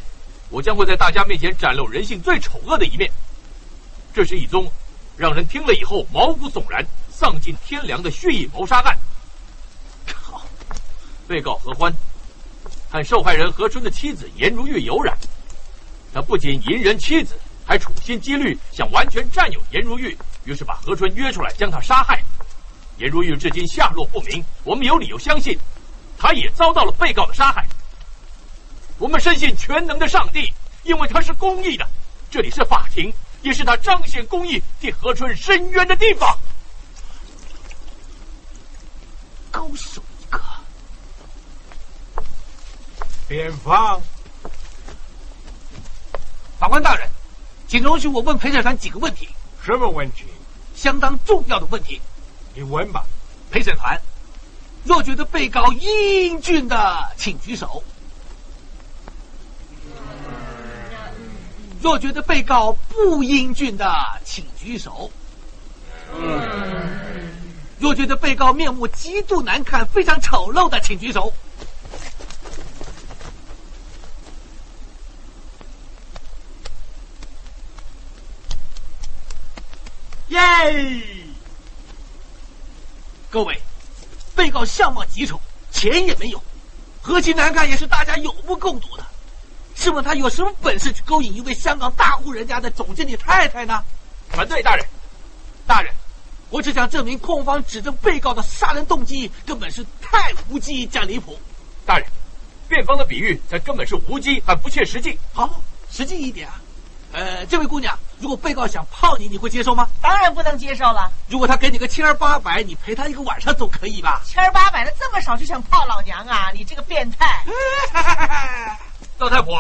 我将会在大家面前展露人性最丑恶的一面。这是一宗让人听了以后毛骨悚然、丧尽天良的蓄意谋杀案。靠！被告何欢和受害人何春的妻子颜如玉有染，他不仅淫人妻子，还处心积虑想完全占有颜如玉，于是把何春约出来将他杀害。颜如玉至今下落不明，我们有理由相信，他也遭到了被告的杀害。我们深信全能的上帝，因为他是公义的，这里是法庭。也是他彰显公义、替何春伸冤的地方。高手一个，辩方。法官大人，请容许我问陪审团几个问题。什么问题？相当重要的问题。你问吧。陪审团，若觉得被告英俊的，请举手。若觉得被告不英俊的，请举手。若觉得被告面目极度难看、非常丑陋的，请举手。耶！各位，被告相貌极丑，钱也没有，何其难看，也是大家有目共睹的。试问他有什么本事去勾引一位香港大户人家的总经理太太呢？反对大人，大人，我只想证明控方指证被告的杀人动机根本是太无稽加离谱。大人，辩方的比喻才根本是无稽还不切实际。好，实际一点啊。呃，这位姑娘，如果被告想泡你，你会接受吗？当然不能接受了。如果他给你个千儿八百，你陪他一个晚上总可以吧？千儿八百的这么少就想泡老娘啊？你这个变态！[laughs] 老太婆，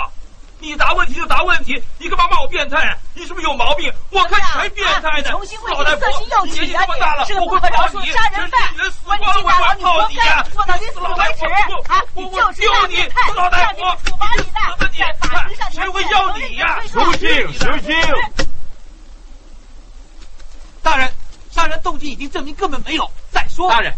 你答问题就答问题，你干嘛骂我变态？你是不是有毛病？我看你才变态呢！重新问老太婆，你年纪这么大了，我会泡你，杀人犯！我你进大牢，你活该！做到你死为止！啊，你就是大变态！老太婆，处罚你的，在法庭上谁会要你呀？肃静，肃静！大人，杀人动机已经证明根本没有。再说，大人。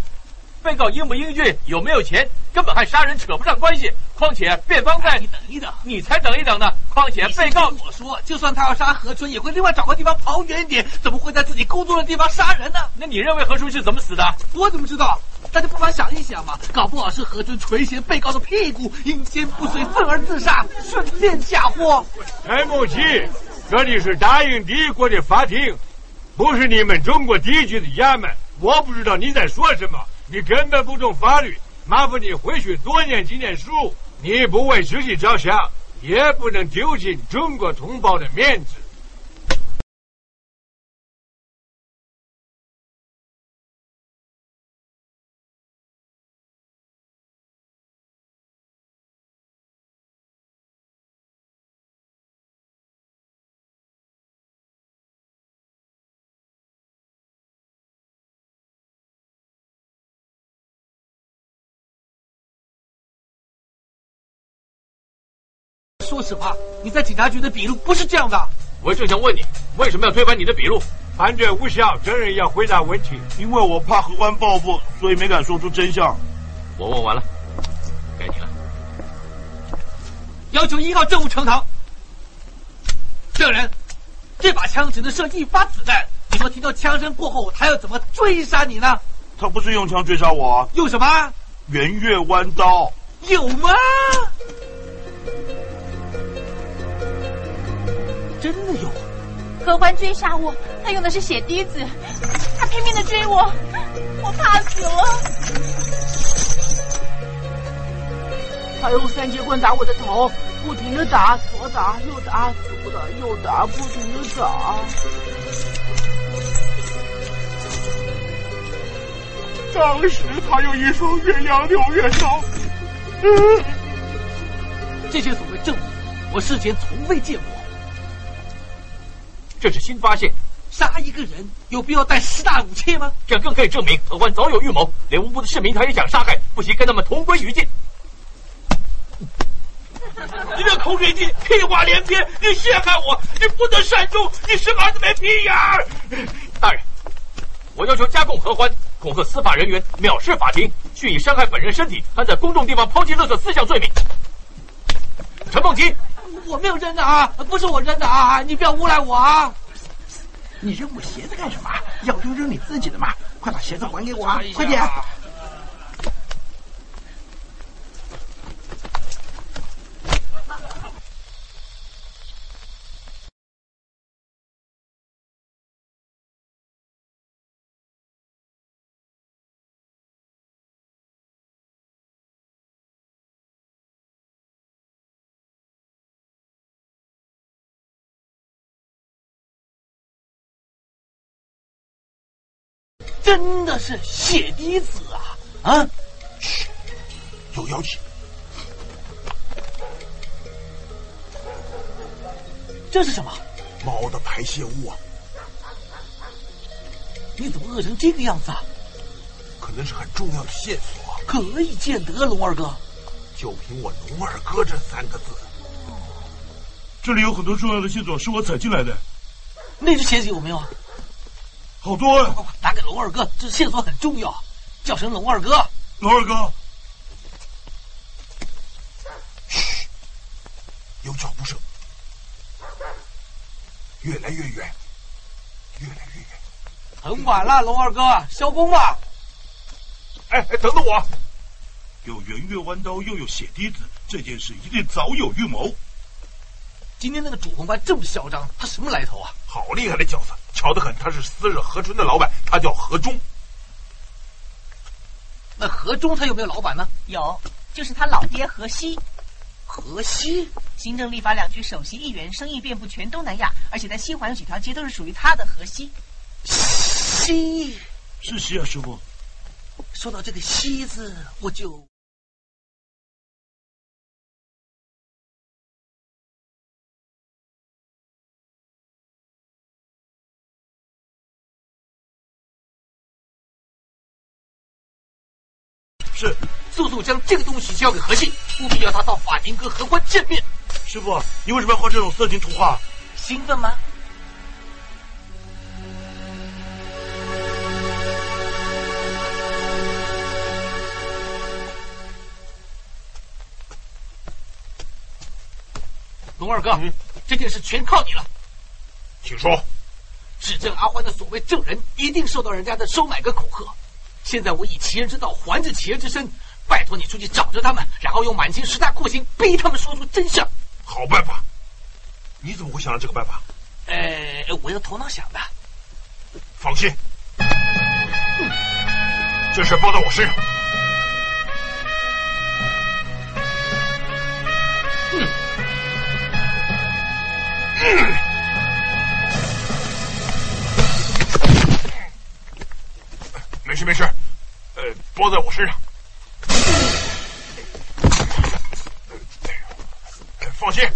被告英不英俊，有没有钱，根本和杀人扯不上关系。况且辩方在，你等一等，你才等一等呢。况且被告我说，就算他要杀何春，也会另外找个地方跑远一点，怎么会在自己工作的地方杀人呢？那你认为何春是怎么死的？我怎么知道？大家不妨想一想嘛，搞不好是何春垂涎被告的屁股，阴间不遂愤而自杀，顺便嫁祸。陈木奇，这里是大英帝国的法庭，不是你们中国地区的衙门。我不知道你在说什么。你根本不懂法律，麻烦你回去多念几年书。你不为自己着想，也不能丢尽中国同胞的面子。说实话，你在警察局的笔录不是这样的。我正想问你，为什么要推翻你的笔录？判决无效，证人要回答问题。因为我怕何官报复，所以没敢说出真相。我问完了，该你了。要求一号证物呈堂。证人，这把枪只能射一发子弹。你说听到枪声过后，他要怎么追杀你呢？他不是用枪追杀我，用什么？圆月弯刀。有吗？真的有。何欢追杀我，他用的是血滴子，他拼命的追我，我怕死了。他用三节棍打我的头，不停的打，左打右打，左打右打，不停的打。当时他有一双鸳鸯六月刀。这些所谓证物，我事前从未见过。这是新发现，杀一个人有必要带十大武器吗？这更可以证明何欢早有预谋，连无辜的市民他也想杀害，不惜跟他们同归于尽。[laughs] 你这口水鸡，屁话连篇，你陷害我，你不得善终，你生儿子没屁眼儿！大人，我要求加控何欢恐吓司法人员，藐视法庭，蓄意伤害本人身体，还在公众地方抛弃垃圾四项罪名。陈梦吉。我没有扔的啊，不是我扔的啊！你不要诬赖我啊！你扔我鞋子干什么？要扔扔你自己的嘛！快把鞋子还给我啊！快点！真的是血滴子啊！啊！嘘，有妖气。这是什么？猫的排泄物啊！你怎么饿成这个样子啊？可能是很重要的线索。可以见得，龙二哥。就凭我“龙二哥”这三个字，这里有很多重要的线索是我采进来的。那只鞋子有没有啊？好多呀！快快快，打给龙二哥，这线索很重要。叫声龙二哥，龙二哥。嘘，有脚步声，越来越远，越来越远。很晚了，龙二哥，消工吧。哎哎，等等我！有圆月弯刀，又有血滴子，这件事一定早有预谋。今天那个主公官这么嚣张，他什么来头啊？好厉害的角色，巧得很，他是私热何春的老板，他叫何忠。那何忠他有没有老板呢？有，就是他老爹何西。何西，行政立法两局首席议员，生意遍布全东南亚，而且在西环有几条街都是属于他的。何西，西是西啊，师傅。说到这个“西”字，我就。速速将这个东西交给何信，务必要他到法庭跟何欢见面。师傅，你为什么要画这种色情图画？兴奋吗？龙二哥，嗯、这件事全靠你了。请说。指证阿欢的所谓证人，一定受到人家的收买跟恐吓。现在我以其人之道还治其人之身，拜托你出去找着他们，然后用满清十大酷刑逼他们说出真相。好办法，你怎么会想到这个办法？呃，我用头脑想的。放心，嗯、这事包到我身上。嗯嗯。没事没事，呃，包在我身上。放心，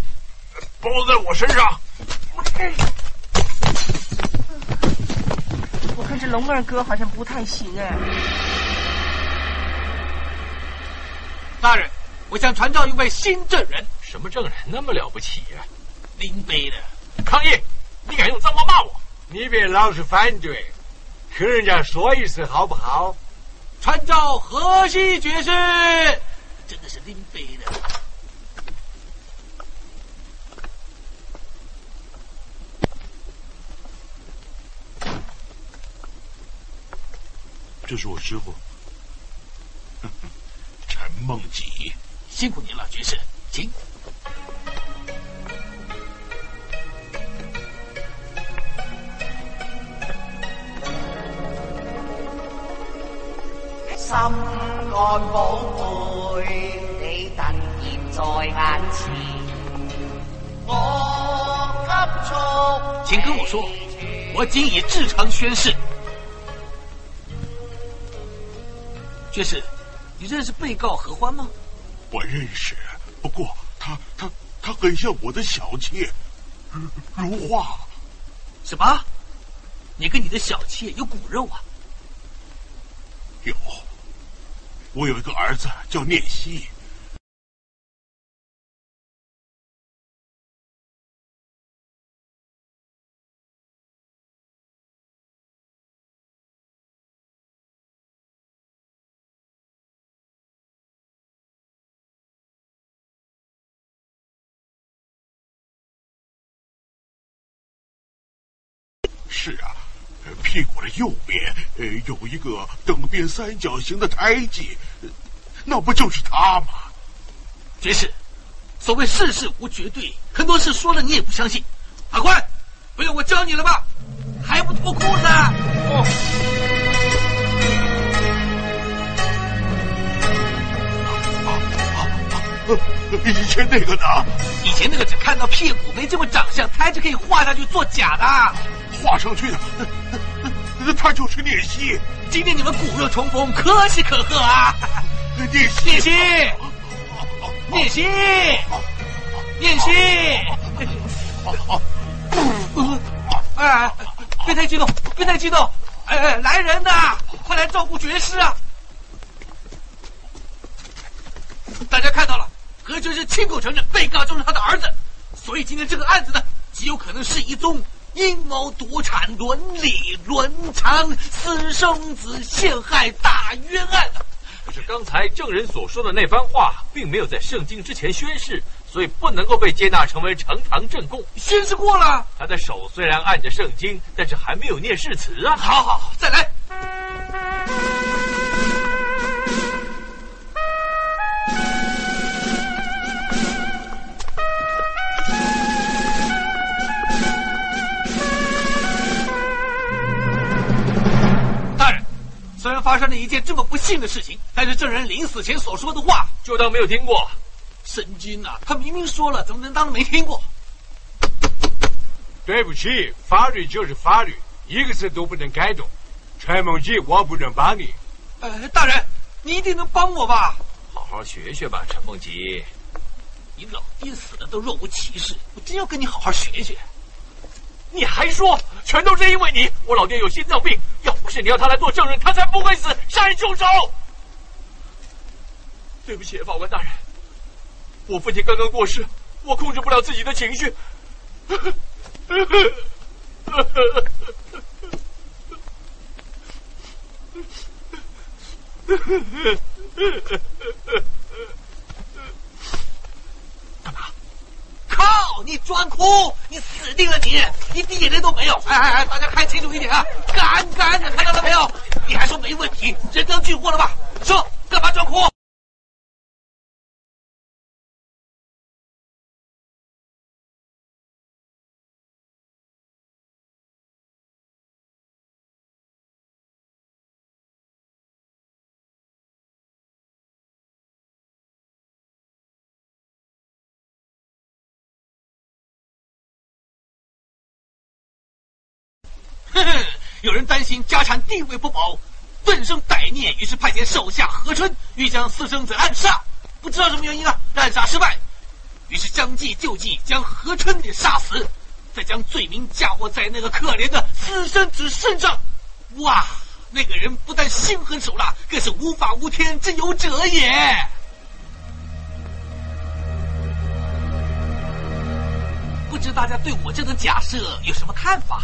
包在我身上。我看这龙二哥好像不太行哎。大人，我想传召一位新证人。什么证人那么了不起呀、啊？林飞的。抗议！你敢用脏话骂我？你别老是反对。听人家说一次好不好？传召河西爵士，真的是林飞的。这是我师傅。[laughs] 陈梦吉。辛苦您了，爵士，请。心肝宝贝，你突然在眼前，我急促。请跟我说，我今以至诚宣誓。爵士，你认识被告何欢吗？我认识，不过他他他很像我的小妾，如如画。什么？你跟你的小妾有骨肉啊？有。我有一个儿子叫念希。是啊，屁股的右边呃有一个等边三角形的胎记，那不就是他吗？爵士，所谓世事无绝对，很多事说了你也不相信。法官，不用我教你了吧？还不脱裤子？哦。[laughs] 以前那个呢？以前那个只看到屁股，没见过长相，胎就可以画上去做假的。画上去的，[laughs] 他就是聂西。今天你们骨肉重逢，可喜可贺啊！聂西，聂西，聂西，聂西。[laughs] 哎，别太激动，别太激动！哎哎，来人呐，快来照顾爵士啊！大家看到了，何爵士亲口承认被告就是他的儿子，所以今天这个案子呢，极有可能是一宗。阴谋夺产、伦理伦常、私生子陷害大冤案。可是刚才证人所说的那番话，并没有在圣经之前宣誓，所以不能够被接纳成为呈堂证供。宣誓过了，他的手虽然按着圣经，但是还没有念誓词啊。好好，再来。发生了一件这么不幸的事情，但是证人临死前所说的话，就当没有听过。神经啊！他明明说了，怎么能当没听过？对不起，法律就是法律，一个字都不能改动。陈梦吉，我不能帮你。呃，大人，你一定能帮我吧？好好学学吧，陈梦吉。你老爹死的都若无其事，我真要跟你好好学学。你还说，全都是因为你！我老爹有心脏病，要不是你要他来做证人，他才不会死。杀人凶手！对不起，法官大人，我父亲刚刚过世，我控制不了自己的情绪。靠！你装哭，你死定了！你你一滴眼泪都没有！哎哎哎，大家看清楚一点啊！干干，看到了没有？你还说没问题？人赃俱获了吧？说干嘛装哭？[laughs] 有人担心家产地位不保，顿生歹念，于是派遣手下何春欲将私生子暗杀，不知道什么原因啊，暗杀失败，于是将计就计，将何春给杀死，再将罪名嫁祸在那个可怜的私生子身上。哇，那个人不但心狠手辣，更是无法无天之有者也。不知大家对我这个假设有什么看法？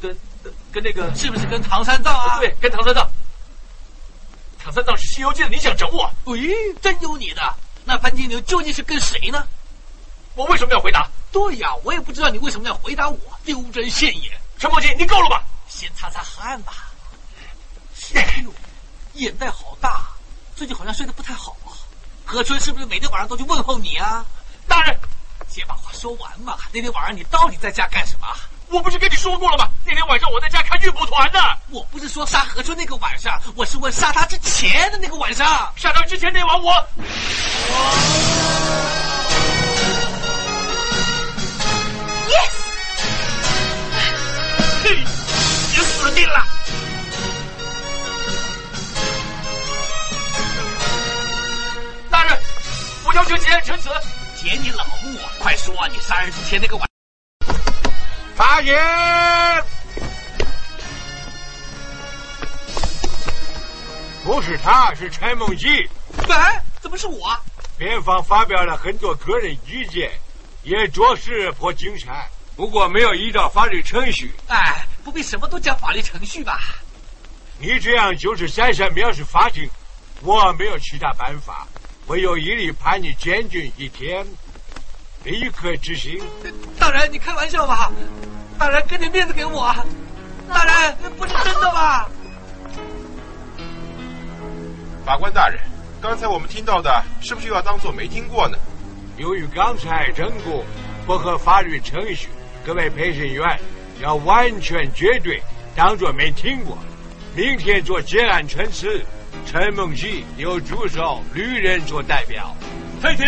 跟跟那个，是不是跟唐三藏啊？对，跟唐三藏。唐三藏是《西游记》的，你想整我？喂，真有你的！那潘金莲究竟是跟谁呢？我为什么要回答？对呀，我也不知道你为什么要回答我，丢人现眼。陈伯金，你够了吧？先擦擦汗吧。哎呦，眼袋好大，最近好像睡得不太好啊。何春是不是每天晚上都去问候你啊？大人，先把话说完嘛。那天晚上你到底在家干什么？我不是跟你说过了吗？那天晚上我在家看乐谱团呢。我不是说杀何春那个晚上，我是问杀他之前的那个晚上。杀他之前那晚我。Yes！嘿，你死定了！大人，我要求结案陈词。姐，你老木，快说，你杀人之前那个晚。发言。不是他，是陈梦吉。哎，怎么是我？辩方发表了很多个人意见，也着实颇精彩，不过没有依照法律程序。哎，不必什么都讲法律程序吧？你这样就是闪闪藐视法庭，我没有其他办法，唯有一律判你监禁一天，立刻执行。大人，你开玩笑吧？大人，给点面子给我。大人，不是真的吧？法官大人，刚才我们听到的，是不是又要当做没听过呢？由于刚才整个不合法律程序，各位陪审员要完全绝对当做没听过。明天做结案陈词，陈梦吉由助手吕人做代表。退庭。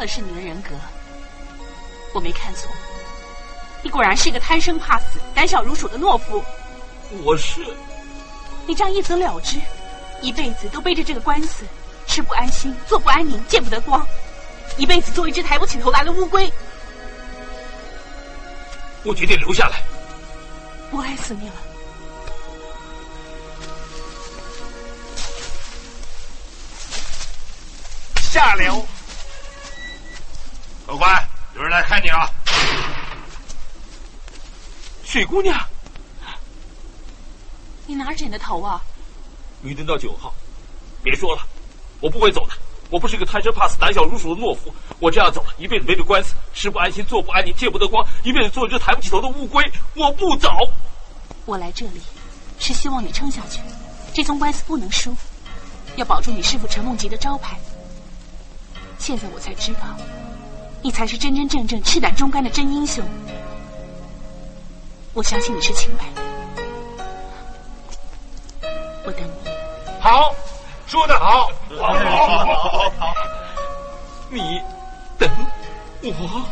测试你的人格，我没看错，你果然是一个贪生怕死、胆小如鼠的懦夫。我是，你这样一走了之，一辈子都背着这个官司，吃不安心，坐不安宁，见不得光，一辈子做一只抬不起头来的乌龟。我决定留下来。我爱死你了。下流！客官，有人来看你了。水姑娘，你哪儿剪的头啊？绿灯到九号，别说了，我不会走的。我不是个贪生怕死、胆小如鼠的懦夫。我这样走了，一辈子背着官司，吃不安心，坐不安宁，见不得光，一辈子做一只抬不起头的乌龟。我不走。我来这里是希望你撑下去，这宗官司不能输，要保住你师傅陈梦吉的招牌。现在我才知道，你才是真真正正赤胆忠肝的真英雄。我相信你是清白的，我等你。好，说得好，好，好，好，好。你等我。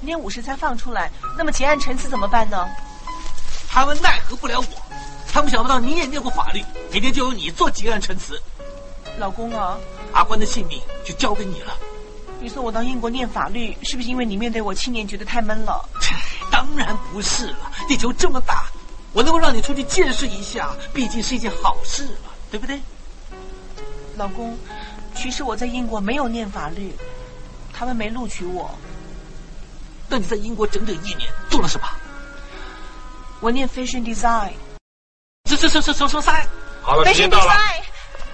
明天午时才放出来，那么结案陈词怎么办呢？他们奈何不了我，他们想不到你也念过法律，明天就由你做结案陈词。老公啊，阿关的性命就交给你了。你说我到英国念法律，是不是因为你面对我七年觉得太闷了？当然不是了，地球这么大，我能够让你出去见识一下，毕竟是一件好事嘛，对不对？老公，其实我在英国没有念法律，他们没录取我。那你在英国整整一年做了什么？我念 fashion design。什什什什什什 design？好了，时间到了。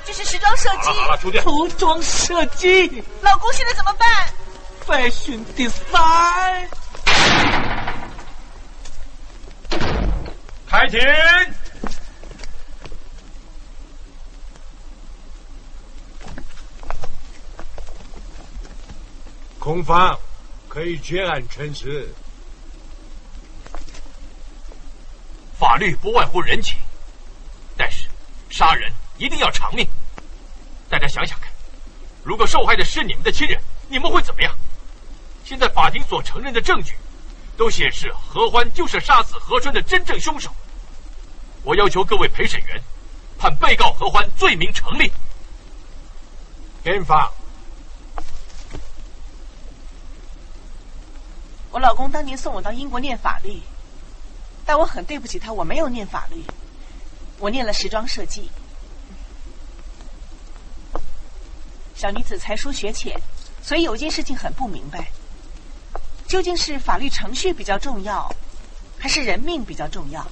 就是时装设计。好了，出去。服装设计，老公现在怎么办？fashion design。开庭。控方可以结案陈词。法律不外乎人情，但是杀人一定要偿命。大家想想看，如果受害的是你们的亲人，你们会怎么样？现在法庭所承认的证据，都显示何欢就是杀死何春的真正凶手。我要求各位陪审员判被告何欢罪名成立。辩方，我老公当年送我到英国念法律，但我很对不起他，我没有念法律，我念了时装设计。小女子才疏学浅，所以有一件事情很不明白：究竟是法律程序比较重要，还是人命比较重要？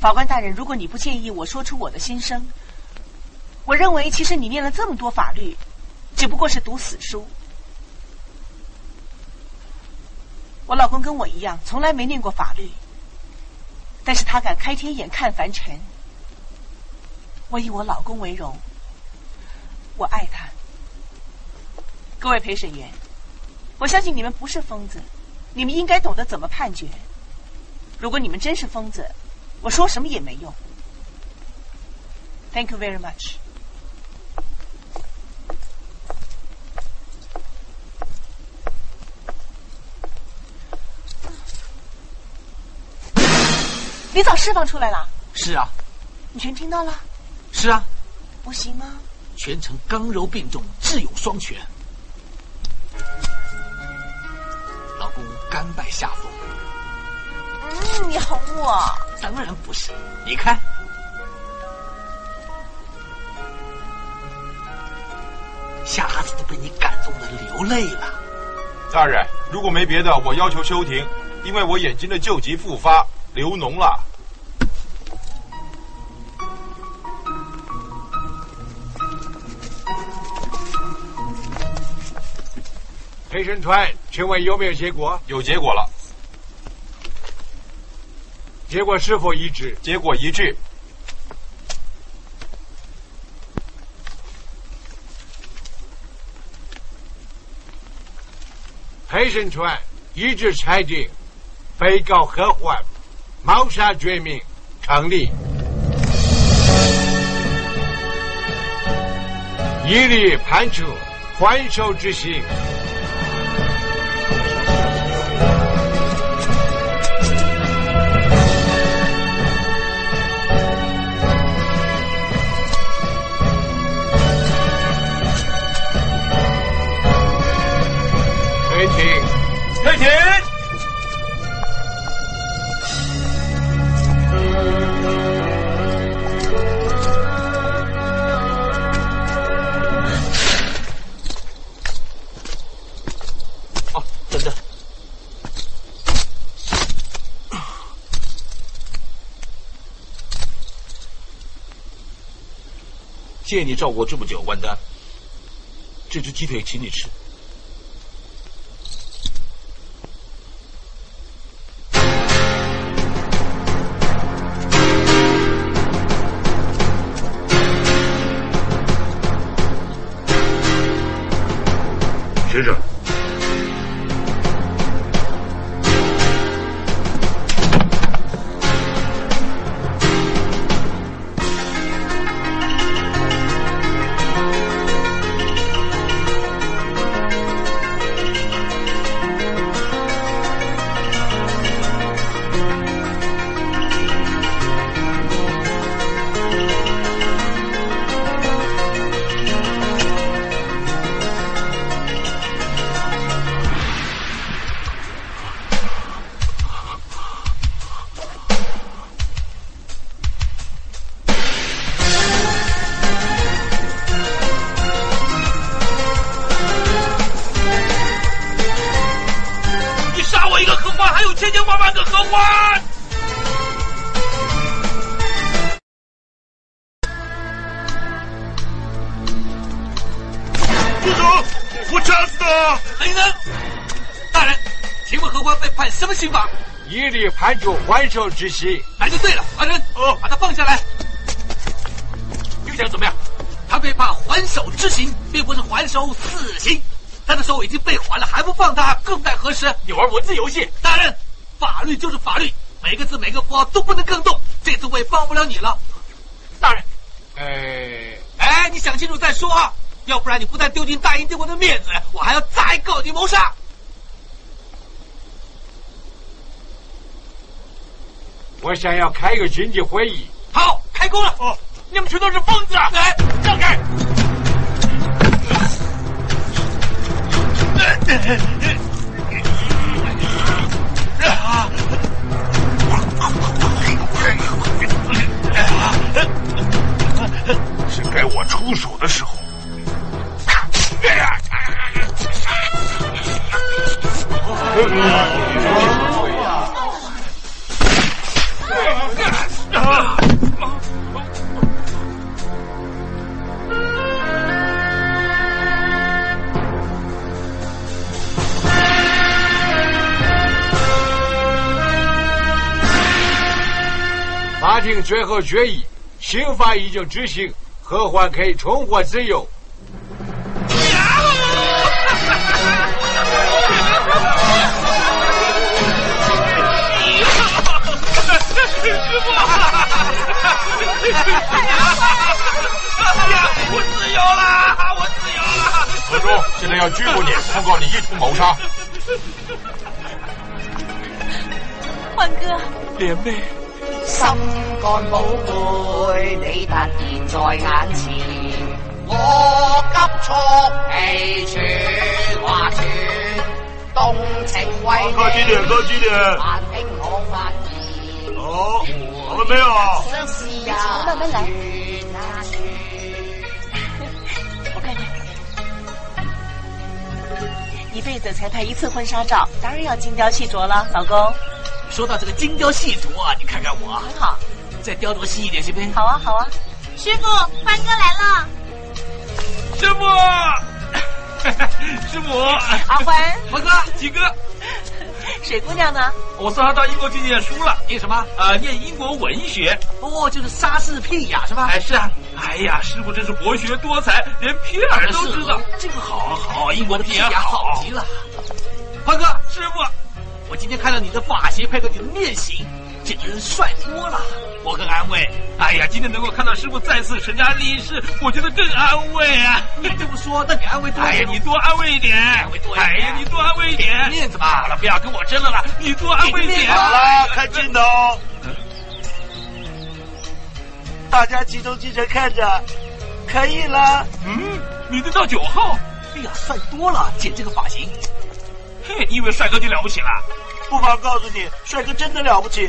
法官大人，如果你不介意我说出我的心声，我认为其实你念了这么多法律，只不过是读死书。我老公跟我一样，从来没念过法律，但是他敢开天眼看凡尘。我以我老公为荣，我爱他。各位陪审员，我相信你们不是疯子，你们应该懂得怎么判决。如果你们真是疯子，我说什么也没用。Thank you very much。你早释放出来了，是啊，你全听到了？是啊，不行吗？全程刚柔并重，智勇双全。老公甘拜下风。嗯，你哄我？当然不是，你看，夏子都被你感动的流泪了。大人，如果没别的，我要求休庭，因为我眼睛的旧疾复发，流脓了。陪审团，请问有没有结果？有结果了，结果是否一致？结果一致。陪审团一致裁定，被告何欢谋杀罪名成立，一律判处缓手执行。谢谢你照顾我这么久，万丹。这只鸡腿请你吃。一律判处还手之刑。那就对了，大人，哦，把他放下来。又想怎么样？他被判还手之刑，并不是还手死刑。他的手已经被还了，还不放他，更待何时？你玩文字游戏！大人，法律就是法律，每个字每个符号都不能更动。这次我也帮不了你了。大人，哎，哎，你想清楚再说啊，要不然你不但丢尽大英帝国的面子，我还要再告你谋杀。我想要开一个紧急会议。好，开工了。哦，你们全都是疯子！来，庭最后决议，刑罚已经执行，何欢可以重获自由。师傅，我自由了，我自由了。何忠，现在要拘捕你，[laughs] 控告你意图谋杀。欢哥，莲妹，心看宝贝，你突然在眼前，我急速氣喘話喘，动情為客氣點，客氣點。萬兵可發現。好，了沒有？相思呀，慢慢来。我看看，一辈子才拍一次婚纱照，当然要精雕细琢了，老公。说到这个精雕细琢啊，你看看我，很好，再雕琢细一点行不行？好啊，好啊。师傅，欢哥来了。师傅，[laughs] 师傅，阿欢，欢哥，几哥，水姑娘呢？我送她到英国去念书了，念什么？呃，念英国文学。哦，就是莎士比亚是吧？哎，是啊。哎呀，师傅真是博学多才，连皮尔都知道。这个好好，英国的皮皮尔好极了。欢哥，师傅，我今天看到你的发型配合你的面型，整个人帅多了，我很安慰。哎呀，今天能够看到师傅再次成家立室，我觉得更安慰啊！你这么说，那你安慰他？哎呀，你多安慰一点，安慰多一点。哎呀，你多安慰一点，面子嘛。好了，不要跟我争了啦，你多安慰一点。好了，看镜头，大家集中精神看着，可以了。嗯，你这到九号，哎呀，帅多了，剪这个发型。嘿，你以为帅哥就了不起了？不妨告诉你，帅哥真的了不起，